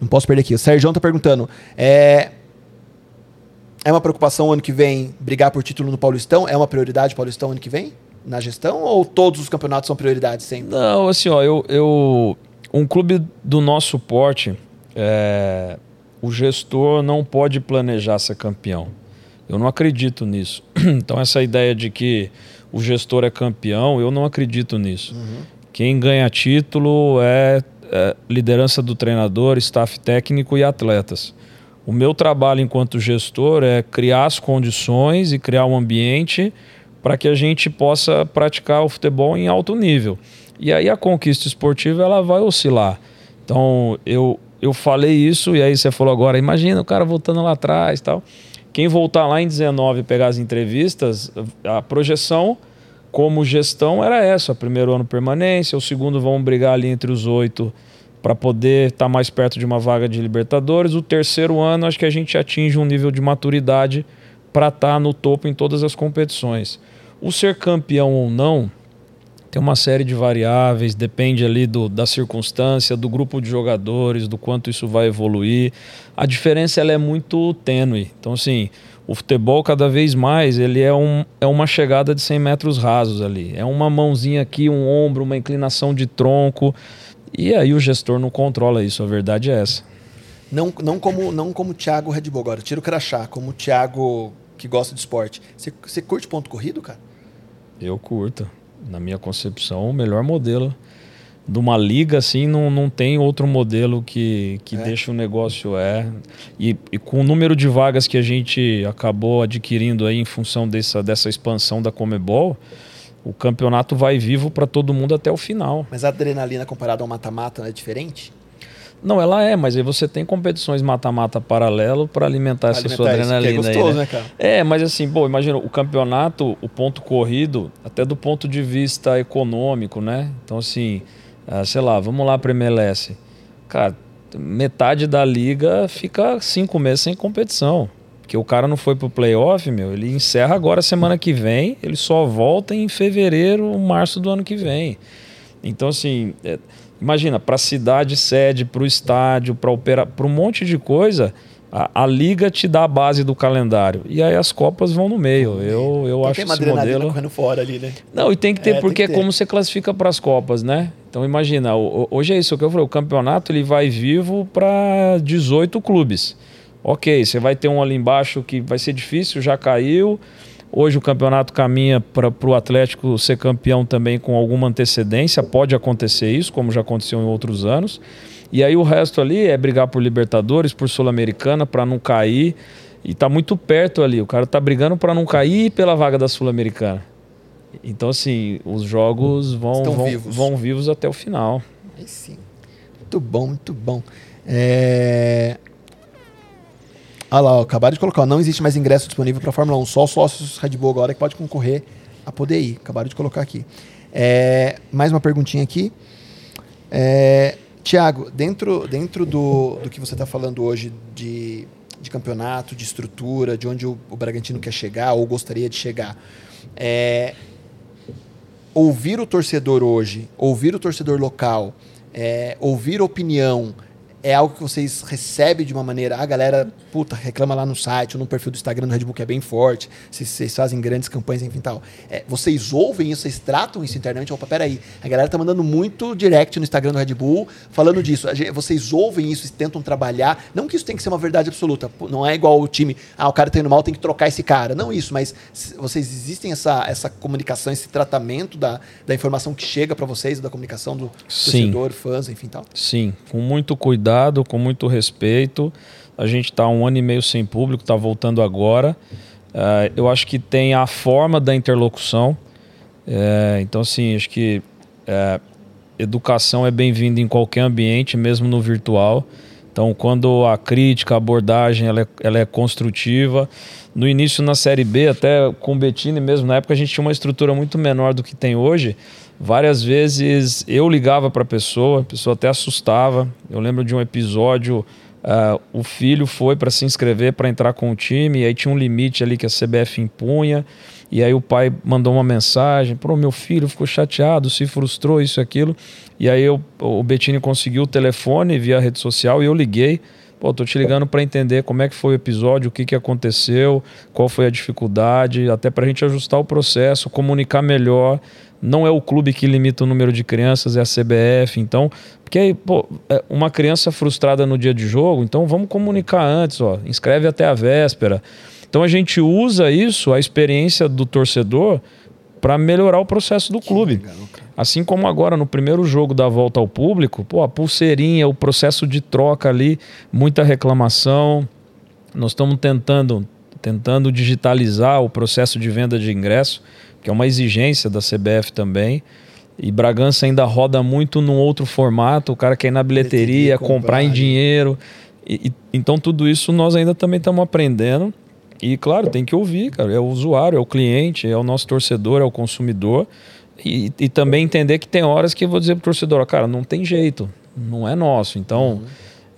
Não posso perder aqui. O Sérgio tá perguntando, é, é uma preocupação ano que vem brigar por título no Paulistão? É uma prioridade Paulistão ano que vem? Na gestão? Ou todos os campeonatos são prioridades sempre? Não, assim, ó, eu. eu um clube do nosso porte, é, o gestor não pode planejar ser campeão. Eu não acredito nisso. Então, essa ideia de que o gestor é campeão, eu não acredito nisso. Uhum. Quem ganha título é, é liderança do treinador, staff técnico e atletas. O meu trabalho enquanto gestor é criar as condições e criar um ambiente para que a gente possa praticar o futebol em alto nível. E aí a conquista esportiva ela vai oscilar. Então eu, eu falei isso e aí você falou agora, imagina o cara voltando lá atrás tal. Quem voltar lá em 19 e pegar as entrevistas, a projeção como gestão era essa: primeiro ano permanência, o segundo vão brigar ali entre os oito para poder estar tá mais perto de uma vaga de Libertadores. O terceiro ano, acho que a gente atinge um nível de maturidade para estar tá no topo em todas as competições. O ser campeão ou não tem uma série de variáveis, depende ali do, da circunstância, do grupo de jogadores, do quanto isso vai evoluir. A diferença ela é muito tênue. Então, assim, o futebol cada vez mais ele é, um, é uma chegada de 100 metros rasos ali. É uma mãozinha aqui, um ombro, uma inclinação de tronco. E aí o gestor não controla isso, a verdade é essa. Não, não como não como o Thiago Red Bull agora, tira o crachá, como o Thiago que gosta de esporte. Você curte ponto corrido, cara? Eu curto. Na minha concepção, o melhor modelo de uma liga assim não, não tem outro modelo que, que é. deixa o negócio é e, e, com o número de vagas que a gente acabou adquirindo aí em função dessa, dessa expansão da Comebol o campeonato vai vivo para todo mundo até o final. Mas a adrenalina comparada ao mata-mata é diferente? Não, ela é, mas aí você tem competições mata-mata paralelo para alimentar, alimentar essa sua adrenalina. Isso, é gostoso, aí, né? né, cara? É, mas assim, bom, imagina, o campeonato, o ponto corrido, até do ponto de vista econômico, né? Então, assim, ah, sei lá, vamos lá para MLS. Cara, metade da liga fica cinco meses sem competição. Porque o cara não foi pro playoff, meu, ele encerra agora semana que vem, ele só volta em fevereiro, março do ano que vem. Então, assim, é, imagina, para a cidade sede, para o estádio, para operar, para um monte de coisa, a, a, liga te dá a base do calendário. E aí as Copas vão no meio. Eu, eu acho que esse modelo. correndo fora ali, né? Não, e tem que ter, é, porque que ter. é como você classifica para as Copas, né? Então imagina, hoje é isso que eu falei, o campeonato ele vai vivo para 18 clubes. Ok, você vai ter um ali embaixo que vai ser difícil, já caiu. Hoje o campeonato caminha para o Atlético ser campeão também com alguma antecedência. Pode acontecer isso, como já aconteceu em outros anos. E aí o resto ali é brigar por Libertadores, por Sul-Americana, para não cair. E tá muito perto ali. O cara tá brigando para não cair pela vaga da Sul-Americana. Então, assim, os jogos vão, vão vivos. vão vivos até o final. Aí sim. Muito bom, muito bom. É... Ah lá, ó, acabaram de colocar. Não existe mais ingresso disponível para Fórmula 1. Só sócios Red Bull agora que pode concorrer a poder ir. Acabaram de colocar aqui. É... Mais uma perguntinha aqui. É... Tiago, dentro, dentro do, do que você está falando hoje de, de campeonato, de estrutura, de onde o, o Bragantino quer chegar ou gostaria de chegar, é, ouvir o torcedor hoje, ouvir o torcedor local, é, ouvir opinião, é algo que vocês recebem de uma maneira. A galera, puta, reclama lá no site ou no perfil do Instagram do Red Bull que é bem forte. Vocês, vocês fazem grandes campanhas, enfim tal. É, vocês ouvem isso, vocês tratam isso internamente. Opa, peraí. A galera tá mandando muito direct no Instagram do Red Bull falando disso. Vocês ouvem isso e tentam trabalhar. Não que isso tem que ser uma verdade absoluta. Não é igual o time, ah, o cara tá indo mal, tem que trocar esse cara. Não isso, mas vocês existem essa, essa comunicação, esse tratamento da, da informação que chega para vocês, da comunicação do Sim. torcedor, fãs, enfim tal? Sim, com muito cuidado cuidado, com muito respeito. A gente está um ano e meio sem público, está voltando agora. Uh, eu acho que tem a forma da interlocução. É, então, assim, acho que é, educação é bem-vinda em qualquer ambiente, mesmo no virtual. Então, quando a crítica, a abordagem, ela é, ela é construtiva. No início, na Série B, até com o Bettini mesmo, na época a gente tinha uma estrutura muito menor do que tem hoje. Várias vezes eu ligava para a pessoa, a pessoa até assustava. Eu lembro de um episódio, uh, o filho foi para se inscrever para entrar com o time, e aí tinha um limite ali que a CBF impunha. E aí o pai mandou uma mensagem: Pô, meu filho ficou chateado, se frustrou, isso e aquilo. E aí eu, o Bettini conseguiu o telefone via rede social e eu liguei. Pô, tô te ligando para entender como é que foi o episódio, o que, que aconteceu, qual foi a dificuldade, até para a gente ajustar o processo, comunicar melhor não é o clube que limita o número de crianças, é a CBF. Então, porque aí, pô, é uma criança frustrada no dia de jogo, então vamos comunicar antes, ó, inscreve até a véspera. Então a gente usa isso, a experiência do torcedor, para melhorar o processo do clube. Legal, assim como agora no primeiro jogo da volta ao público, pô, a pulseirinha, o processo de troca ali, muita reclamação. Nós estamos tentando tentando digitalizar o processo de venda de ingresso que é uma exigência da CBF também. E Bragança ainda roda muito num outro formato, o cara quer ir na bilheteria, comprar, comprar em dinheiro. E, e, então tudo isso nós ainda também estamos aprendendo. E claro, tem que ouvir, cara. É o usuário, é o cliente, é o nosso torcedor, é o consumidor. E, e também entender que tem horas que eu vou dizer pro torcedor, cara, não tem jeito, não é nosso. Então, uhum.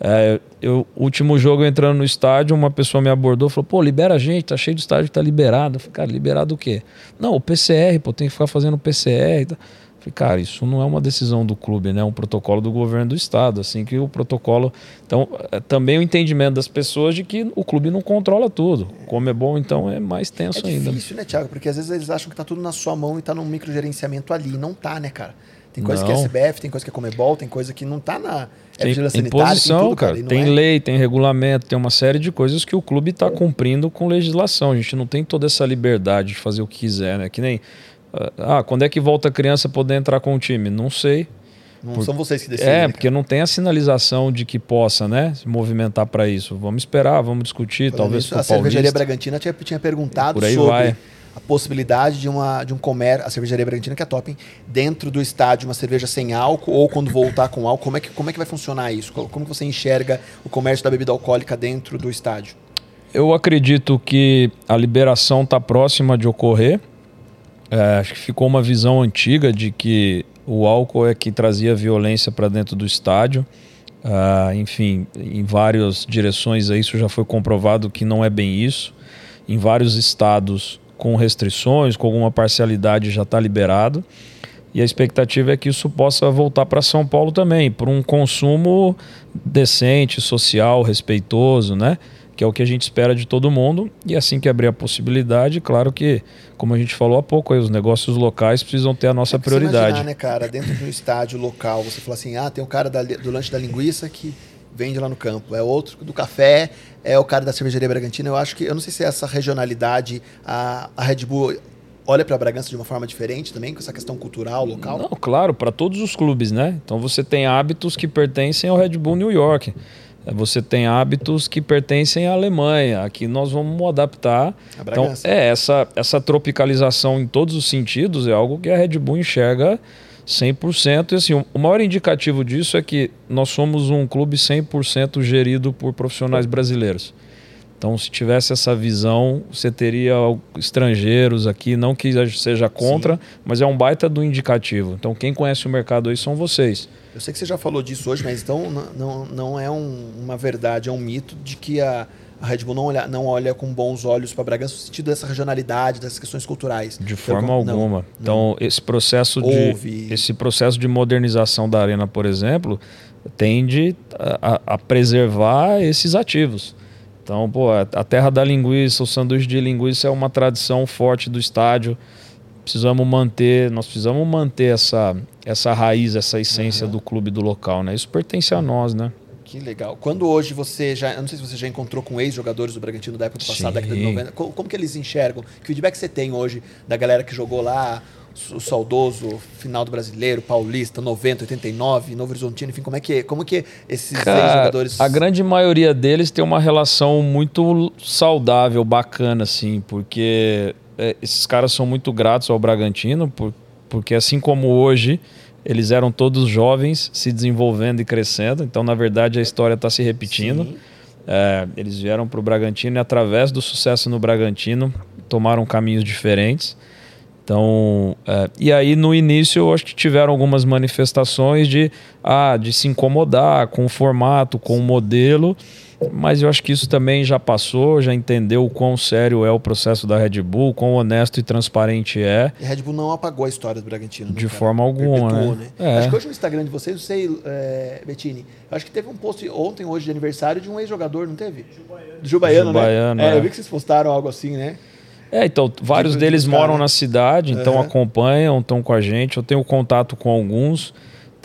É, eu, último jogo entrando no estádio, uma pessoa me abordou falou: pô, libera a gente, tá cheio de estádio, tá liberado. Eu falei, cara, liberado o quê? Não, o PCR, pô, tem que ficar fazendo PCR. Eu falei, cara, isso não é uma decisão do clube, né? É um protocolo do governo do estado. Assim que o protocolo. Então, é, também o entendimento das pessoas de que o clube não controla tudo. Como é bom, então é mais tenso é ainda. É difícil, né, Thiago? Porque às vezes eles acham que tá tudo na sua mão e tá num microgerenciamento ali. Não tá, né, cara? Tem coisa não. que é CBF, tem coisa que é Comebol, tem coisa que não tá na é tem, tem posição, tem tudo, cara. Tem é... lei, tem regulamento, tem uma série de coisas que o clube está cumprindo com legislação. A gente não tem toda essa liberdade de fazer o que quiser, né? Que nem. Ah, quando é que volta a criança poder entrar com o time? Não sei. Não Por... são vocês que decidem. É, né, porque não tem a sinalização de que possa, né, se movimentar para isso. Vamos esperar, vamos discutir, Falando talvez isso, A Cervejaria Bragantina tinha, tinha perguntado sobre vai a possibilidade de, uma, de um comércio, a cervejaria Bragantina, que é top, dentro do estádio, uma cerveja sem álcool, ou quando voltar com álcool, como é que, como é que vai funcionar isso? Como que você enxerga o comércio da bebida alcoólica dentro do estádio? Eu acredito que a liberação está próxima de ocorrer. É, acho que ficou uma visão antiga de que o álcool é que trazia violência para dentro do estádio. Uh, enfim, em várias direções isso já foi comprovado que não é bem isso. Em vários estados com restrições, com alguma parcialidade já está liberado. E a expectativa é que isso possa voltar para São Paulo também, por um consumo decente, social, respeitoso, né? Que é o que a gente espera de todo mundo. E assim que abrir a possibilidade, claro que, como a gente falou há pouco, aí, os negócios locais precisam ter a nossa é prioridade. Você imaginar, né, cara? Dentro de um estádio local, você fala assim: ah, tem um cara da, do lanche da linguiça que vende lá no campo, é outro do café, é o cara da cervejaria Bragantina. Eu acho que, eu não sei se é essa regionalidade, a, a Red Bull olha para Bragança de uma forma diferente também, com essa questão cultural, local? Não, claro, para todos os clubes, né? Então você tem hábitos que pertencem ao Red Bull New York. Você tem hábitos que pertencem à Alemanha. Aqui nós vamos adaptar. Então, é essa, essa tropicalização em todos os sentidos é algo que a Red Bull enxerga 100%. E assim, o maior indicativo disso é que nós somos um clube 100% gerido por profissionais brasileiros. Então, se tivesse essa visão, você teria estrangeiros aqui, não que seja contra, Sim. mas é um baita do indicativo. Então, quem conhece o mercado aí são vocês. Eu sei que você já falou disso hoje, mas então não, não é um, uma verdade, é um mito de que a, a Red Bull não olha, não olha com bons olhos para Bragança no sentido dessa regionalidade, dessas questões culturais. De forma alguma. Não, então, esse processo de esse processo de modernização da arena, por exemplo, tende a, a preservar esses ativos. Então, pô, a terra da linguiça, o sanduíche de linguiça é uma tradição forte do estádio. Precisamos manter, nós precisamos manter essa, essa raiz, essa essência uhum. do clube do local, né? Isso pertence a nós, né? Que legal. Quando hoje você já, eu não sei se você já encontrou com ex-jogadores do Bragantino da época passada, década de 90, como, como, que eles enxergam? Que feedback você tem hoje da galera que jogou lá, o saudoso final do Brasileiro, Paulista, 90, 89, Novo Horizontino, enfim, como é que, como que esses jogadores... A grande maioria deles tem uma relação muito saudável, bacana, assim, porque é, esses caras são muito gratos ao Bragantino, por, porque assim como hoje, eles eram todos jovens, se desenvolvendo e crescendo, então, na verdade, a história está se repetindo. É, eles vieram para o Bragantino e, através do sucesso no Bragantino, tomaram caminhos diferentes. Então, é, e aí no início eu acho que tiveram algumas manifestações de, ah, de se incomodar com o formato, com o modelo, mas eu acho que isso também já passou, já entendeu o quão sério é o processo da Red Bull, quão honesto e transparente é. E a Red Bull não apagou a história do Bragantino. Né, de cara? forma alguma, Perpetuou, né? né? É. Acho que hoje no Instagram de vocês, não sei, é, Bettini, acho que teve um post ontem, hoje de aniversário, de um ex-jogador, não teve? Do Jubaiano, Jubaiano né? É, é, eu vi que vocês postaram algo assim, né? É, então, vários tipo deles moram na cidade, então uhum. acompanham, estão com a gente. Eu tenho contato com alguns.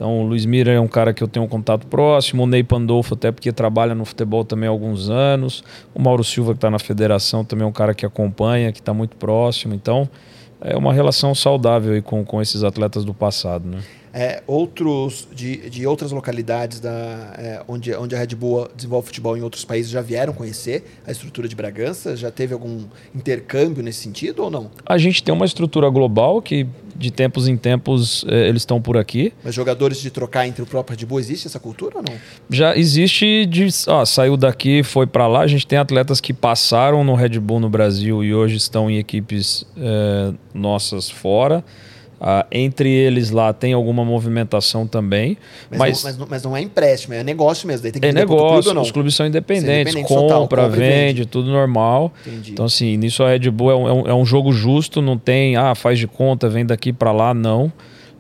Então, o Luiz Mira é um cara que eu tenho um contato próximo, o Ney Pandolfo, até porque trabalha no futebol também há alguns anos. O Mauro Silva, que está na federação, também é um cara que acompanha, que está muito próximo. Então, é uma relação saudável aí com, com esses atletas do passado, né? É, outros de, de outras localidades da, é, onde, onde a Red Bull desenvolve futebol em outros países já vieram conhecer a estrutura de Bragança? Já teve algum intercâmbio nesse sentido ou não? A gente tem uma estrutura global que de tempos em tempos é, eles estão por aqui. Mas jogadores de trocar entre o próprio Red Bull, existe essa cultura ou não? Já existe de. Ó, saiu daqui, foi para lá. A gente tem atletas que passaram no Red Bull no Brasil e hoje estão em equipes é, nossas fora. Uh, entre eles lá tem alguma movimentação também. Mas, mas, não, mas, mas não é empréstimo, é negócio mesmo. Daí tem que é negócio, clube, os clubes são independentes, independente compra, total, compra, vende, tudo normal. Entendi. Então, assim, nisso a Red Bull é um, é um, é jogo justo, não tem, ah, faz de conta, vem daqui para lá, não.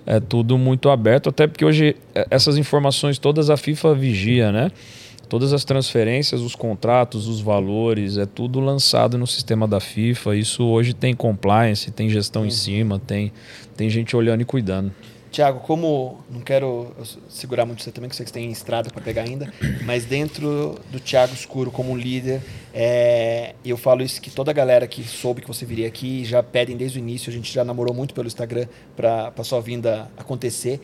É tudo muito aberto, até porque hoje é, essas informações todas a FIFA vigia, né? Todas as transferências, os contratos, os valores, é tudo lançado no sistema da FIFA. Isso hoje tem compliance, tem gestão uhum. em cima, tem, tem gente olhando e cuidando. Tiago, como não quero segurar muito você também, que eu sei que você tem estrada para pegar ainda, mas dentro do Tiago Escuro como líder, é, eu falo isso que toda a galera que soube que você viria aqui já pedem desde o início, a gente já namorou muito pelo Instagram para a sua vinda acontecer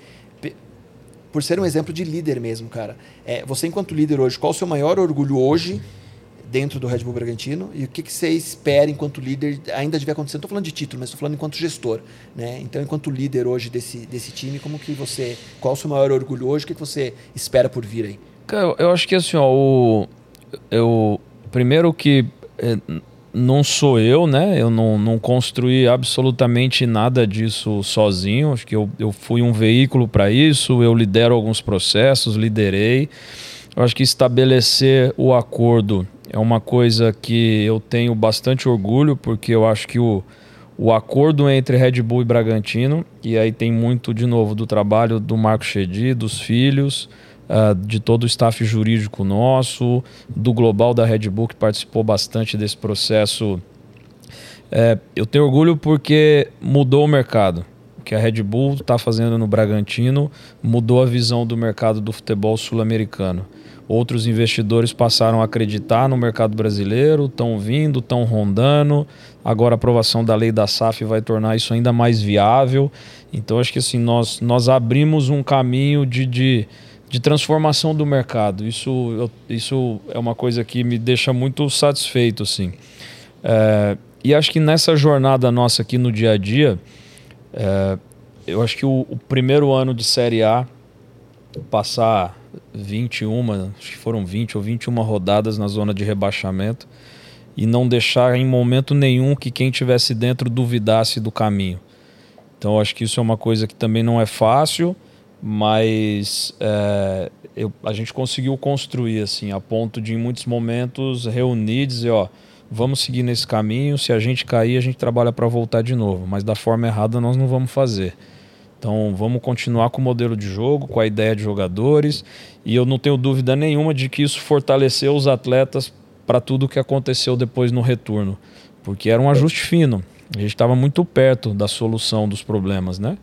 por ser um exemplo de líder mesmo, cara. É, você, enquanto líder hoje, qual o seu maior orgulho hoje dentro do Red Bull Bragantino e o que, que você espera enquanto líder ainda deve acontecer? Não estou falando de título, mas estou falando enquanto gestor, né? Então, enquanto líder hoje desse, desse time, como que você, qual o seu maior orgulho hoje? O que, que você espera por vir aí? Cara, eu acho que assim, ó, o, eu primeiro que é, não sou eu, né? Eu não, não construí absolutamente nada disso sozinho. Acho que eu, eu fui um veículo para isso, eu lidero alguns processos, liderei. Eu acho que estabelecer o acordo é uma coisa que eu tenho bastante orgulho, porque eu acho que o, o acordo entre Red Bull e Bragantino, e aí tem muito, de novo, do trabalho do Marco Chedi, dos filhos, uh, de todo o staff jurídico nosso, do Global da Red Bull, que participou bastante desse processo. É, eu tenho orgulho porque mudou o mercado. O que a Red Bull está fazendo no Bragantino mudou a visão do mercado do futebol sul-americano. outros investidores passaram a acreditar no mercado brasileiro, estão vindo, estão rondando. Agora a aprovação da lei da SAF vai tornar isso ainda mais viável. Então acho que assim nós, nós abrimos um caminho de, de, de transformação do mercado. Isso, eu, isso é uma coisa que me deixa muito satisfeito assim. É, e acho que nessa jornada nossa aqui no dia a dia, é, eu acho que o, o, primeiro ano de Série A, passar 21, acho que foram 20 ou 21 rodadas na zona de rebaixamento, e não deixar em momento nenhum que quem tivesse dentro duvidasse do caminho. Então acho que isso é uma coisa que também não é fácil, mas é, eu, a gente conseguiu construir assim, a ponto de em muitos momentos reunir dizer, ó, vamos seguir nesse caminho, se a gente cair, a gente trabalha para voltar de novo, mas da forma errada nós não vamos fazer. Então vamos continuar com o modelo de jogo, com a ideia de jogadores, e eu não tenho dúvida nenhuma de que isso fortaleceu os atletas para tudo o que aconteceu depois no retorno, porque era um ajuste fino. A gente estava muito perto da solução dos problemas, né?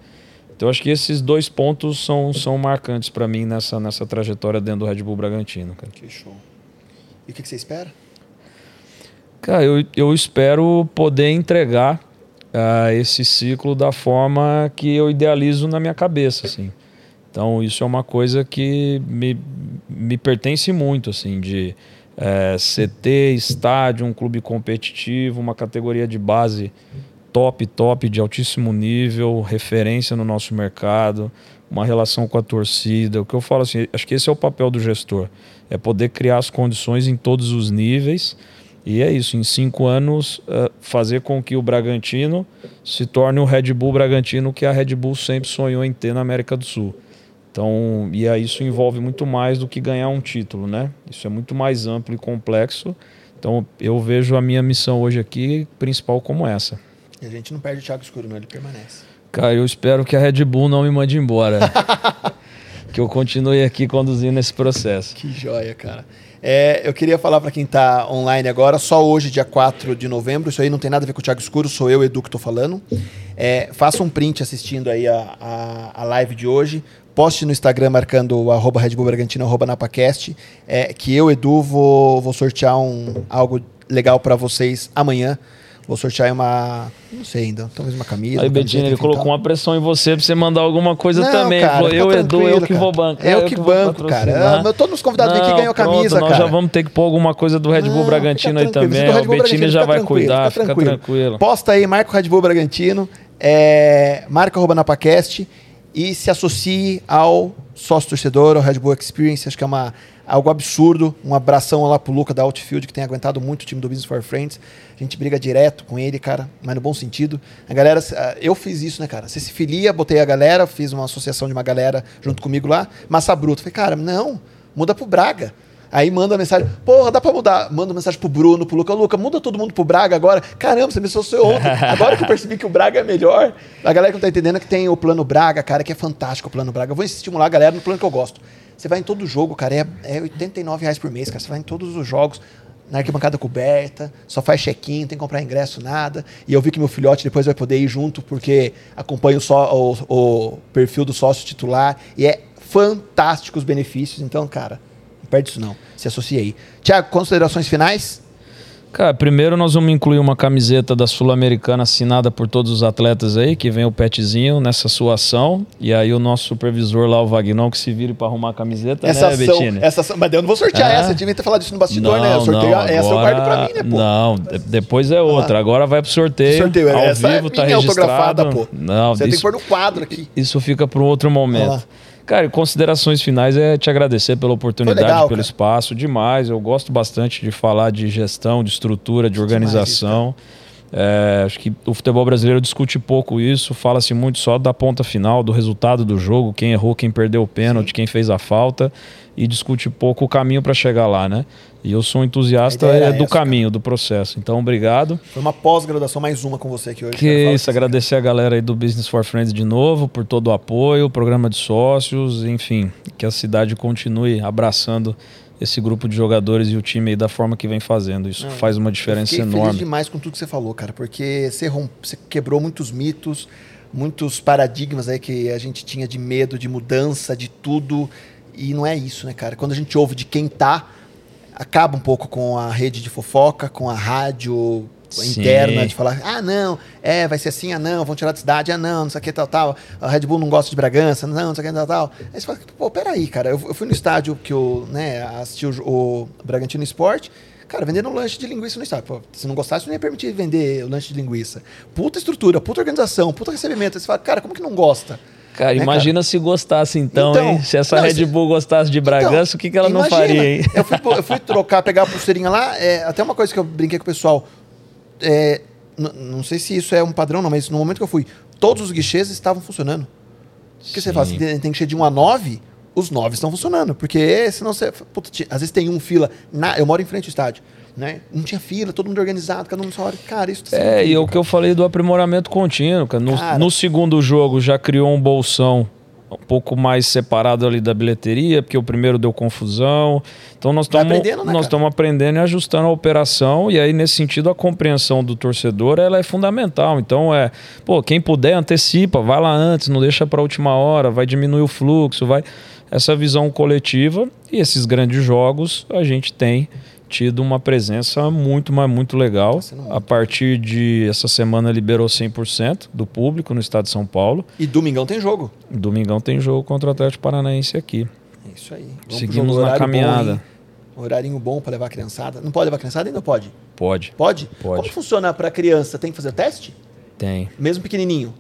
Então acho que esses dois pontos são, são marcantes para mim nessa, nessa trajetória dentro do Red Bull Bragantino. Cara. Que show. E o que, que você espera? Cara, eu, eu espero poder entregar uh, esse ciclo da forma que eu idealizo na minha cabeça, assim. Então isso é uma coisa que me, me pertence muito, assim, de é, CT, estádio, um clube competitivo, uma categoria de base top, top, de altíssimo nível, referência no nosso mercado, uma relação com a torcida. O que eu falo assim, acho que esse é o papel do gestor, é poder criar as condições em todos os níveis. E é isso, em cinco anos, uh, fazer com que o Bragantino se torne o Red Bull Bragantino que a Red Bull sempre sonhou em ter na América do Sul. Então, e aí isso envolve muito mais do que ganhar um título, né? Isso é muito mais amplo e complexo. Então, eu vejo a minha missão hoje aqui principal como essa. E a gente não perde o Thiago Escuro, não, ele permanece. Cara, eu espero que a Red Bull não me mande embora. que eu continue aqui conduzindo esse processo. Que joia, cara. É, eu queria falar para quem está online agora, só hoje, dia 4 de novembro, isso aí não tem nada a ver com o Thiago Escuro, sou eu, Edu, que estou falando. É, faça um print assistindo aí a, a, a live de hoje, poste no Instagram marcando o arroba Red Bull Bragantino, arroba NapaCast, é, que eu, Edu, vou, vou sortear um, algo legal para vocês amanhã. Vou sortear uma. Não sei ainda. Talvez uma camisa. Aí, Betinho, ele colocou uma pressão em você pra você mandar alguma coisa não, também. Cara, Falou, eu, Edu, eu que vou bancar. Eu, eu que, que banco, cara. Eu, todos os convidados aqui ganham camisa, nós cara. já vamos ter que pôr alguma coisa do Red Bull não, Bragantino aí também. O Betinho já vai cuidar, fica tranquilo. fica tranquilo. Posta aí, marca o Red Bull Bragantino. É, marca arroba Napacast e se associe ao sócio torcedor, ao Red Bull Experience. Acho que é uma algo absurdo. Um abração lá pro Luca da Outfield, que tem aguentado muito o time do Business for Friends. A gente briga direto com ele, cara, mas no bom sentido. A galera, ah, eu fiz isso, né, cara? Você se filia, botei a galera, fiz uma associação de uma galera junto comigo lá, massa bruta. Falei, cara, não, muda pro Braga. Aí manda mensagem, porra, dá pra mudar. Manda mensagem pro Bruno, pro Luca. Luca, muda todo mundo pro Braga agora. Caramba, você me associou ontem. Agora que eu percebi que o Braga é melhor. A galera que não tá entendendo é que tem o plano Braga, cara, que é fantástico o plano Braga. Eu vou estimular a galera no plano que eu gosto. Você vai em todo jogo, cara, é, é 89 reais por mês, cara. Você vai em todos os jogos, na arquibancada coberta, só faz check-in, não tem que comprar ingresso, nada. E eu vi que meu filhote depois vai poder ir junto, porque acompanha o, só, o, o perfil do sócio titular. E é fantástico os benefícios. Então, cara, não perde isso não. Se associe aí. Tiago, considerações finais? Cara, primeiro nós vamos incluir uma camiseta da Sul-Americana assinada por todos os atletas aí, que vem o petzinho nessa sua ação. E aí o nosso supervisor lá, o Vagnão, que se vire para arrumar a camiseta, essa né, ação, Bettini? Essa ação, mas eu não vou sortear é? essa, eu devia ter falado isso no bastidor, não, né? Eu sorteio não, essa, eu guardo pra mim, né, pô? Não, depois é outra. Ah. Agora vai pro sorteio. sorteio ao essa é vivo, é tá registrado. pô. Não, Você isso, tem que pôr no quadro aqui. Isso fica para um outro momento. Cara, considerações finais é te agradecer pela oportunidade, legal, pelo cara. espaço, demais. Eu gosto bastante de falar de gestão, de estrutura, de organização. É, acho que o futebol brasileiro discute pouco isso, fala-se muito só da ponta final, do resultado do jogo, quem errou, quem perdeu o pênalti, Sim. quem fez a falta, e discute pouco o caminho para chegar lá, né? E eu sou um entusiasta é do essa, caminho, cara. do processo. Então, obrigado. Foi uma pós-graduação, mais uma com você aqui hoje. Que isso, agradecer a galera aí do Business for Friends de novo por todo o apoio, programa de sócios, enfim, que a cidade continue abraçando esse grupo de jogadores e o time aí da forma que vem fazendo. Isso Não, faz uma diferença eu enorme. feliz demais com tudo que você falou, cara, porque você, romp... você quebrou muitos mitos, muitos paradigmas aí que a gente tinha de medo, de mudança, de tudo E não é isso, né, cara? Quando a gente ouve de quem tá, acaba um pouco com a rede de fofoca, com a rádio Sim. interna de falar, ah, não, é, vai ser assim, ah, não, vão tirar da cidade, ah, não, não sei o que, tal, tal. A Red Bull não gosta de Bragança, não, não sei o que, tal, tal. Aí você fala, pô, peraí, cara, eu, eu fui no estádio que eu, né, assisti o, o Bragantino Esporte, Cara, vendendo um lanche de linguiça no estádio. Pô, se não gostasse, não ia permitir vender o lanche de linguiça. Puta estrutura, puta organização, puta recebimento. Aí você fala, cara, como que não gosta? Cara, né, imagina cara? se gostasse então, então, hein? Se essa não, Red Bull gostasse de Bragança, então, o que, que ela imagina. não faria, hein? Eu fui, eu fui trocar, pegar a pulseirinha lá, é, até uma coisa que eu brinquei com o pessoal. É, não sei se isso é um padrão, não, mas no momento que eu fui, todos os guichês estavam funcionando. Porque você fala, assim, tem que ser de 1 a 9, os 9 estão funcionando. Porque senão você. Puta, às vezes tem um fila. Na, eu moro em frente ao estádio. Né? Não tinha fila, todo mundo organizado, cada um sua hora. Cara, isso tá É, e o que eu falei do aprimoramento contínuo, cara. No, cara. no segundo jogo já criou um bolsão um pouco mais separado ali da bilheteria, porque o primeiro deu confusão. Então nós estamos né, nós estamos aprendendo e ajustando a operação e aí nesse sentido a compreensão do torcedor ela é fundamental. Então é, pô, quem puder antecipa, vai lá antes, não deixa para a última hora, vai diminuir o fluxo, vai essa visão coletiva e esses grandes jogos a gente tem tido uma presença muito, mas muito legal. Tá a partir de essa semana liberou 100% do público no estado de São Paulo. E domingão tem jogo. Domingão tem jogo contra o Atlético Paranaense aqui. É isso aí. Vamos Seguimos na caminhada. Bom, horarinho bom para levar a criançada. Não pode levar a criançada ainda pode? Pode. Pode? Pode. Como funciona para criança? Tem que fazer teste? Tem. Mesmo pequenininho?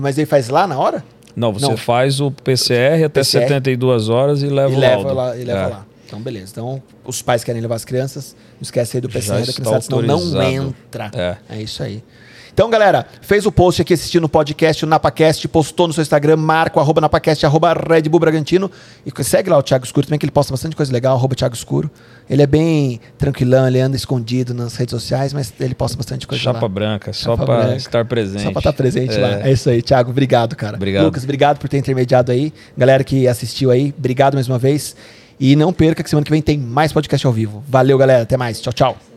Mas ele faz lá na hora? Não, você Não. faz o PCR até PCR. 72 horas e leva e o leva laudo. Lá, e leva é. lá. Então, beleza. Então, os pais querem levar as crianças, não esquece aí do PCR da criançada, senão não entra. É. é isso aí. Então, galera, fez o post aqui assistindo o podcast, o NapaCast, postou no seu Instagram, marca o arroba NapaCast, arroba Red Bull Bragantino. E segue lá o Thiago Escuro também, que ele posta bastante coisa legal, arroba Thiago Escuro. Ele é bem tranquilão, ele anda escondido nas redes sociais, mas ele posta bastante coisa Chapa lá. branca, só para estar presente. Só para estar presente é. lá. É isso aí, Thiago, obrigado, cara. Obrigado. Lucas, obrigado por ter intermediado aí. Galera que assistiu aí, obrigado mais uma vez. E não perca que semana que vem tem mais podcast ao vivo. Valeu, galera. Até mais. Tchau, tchau.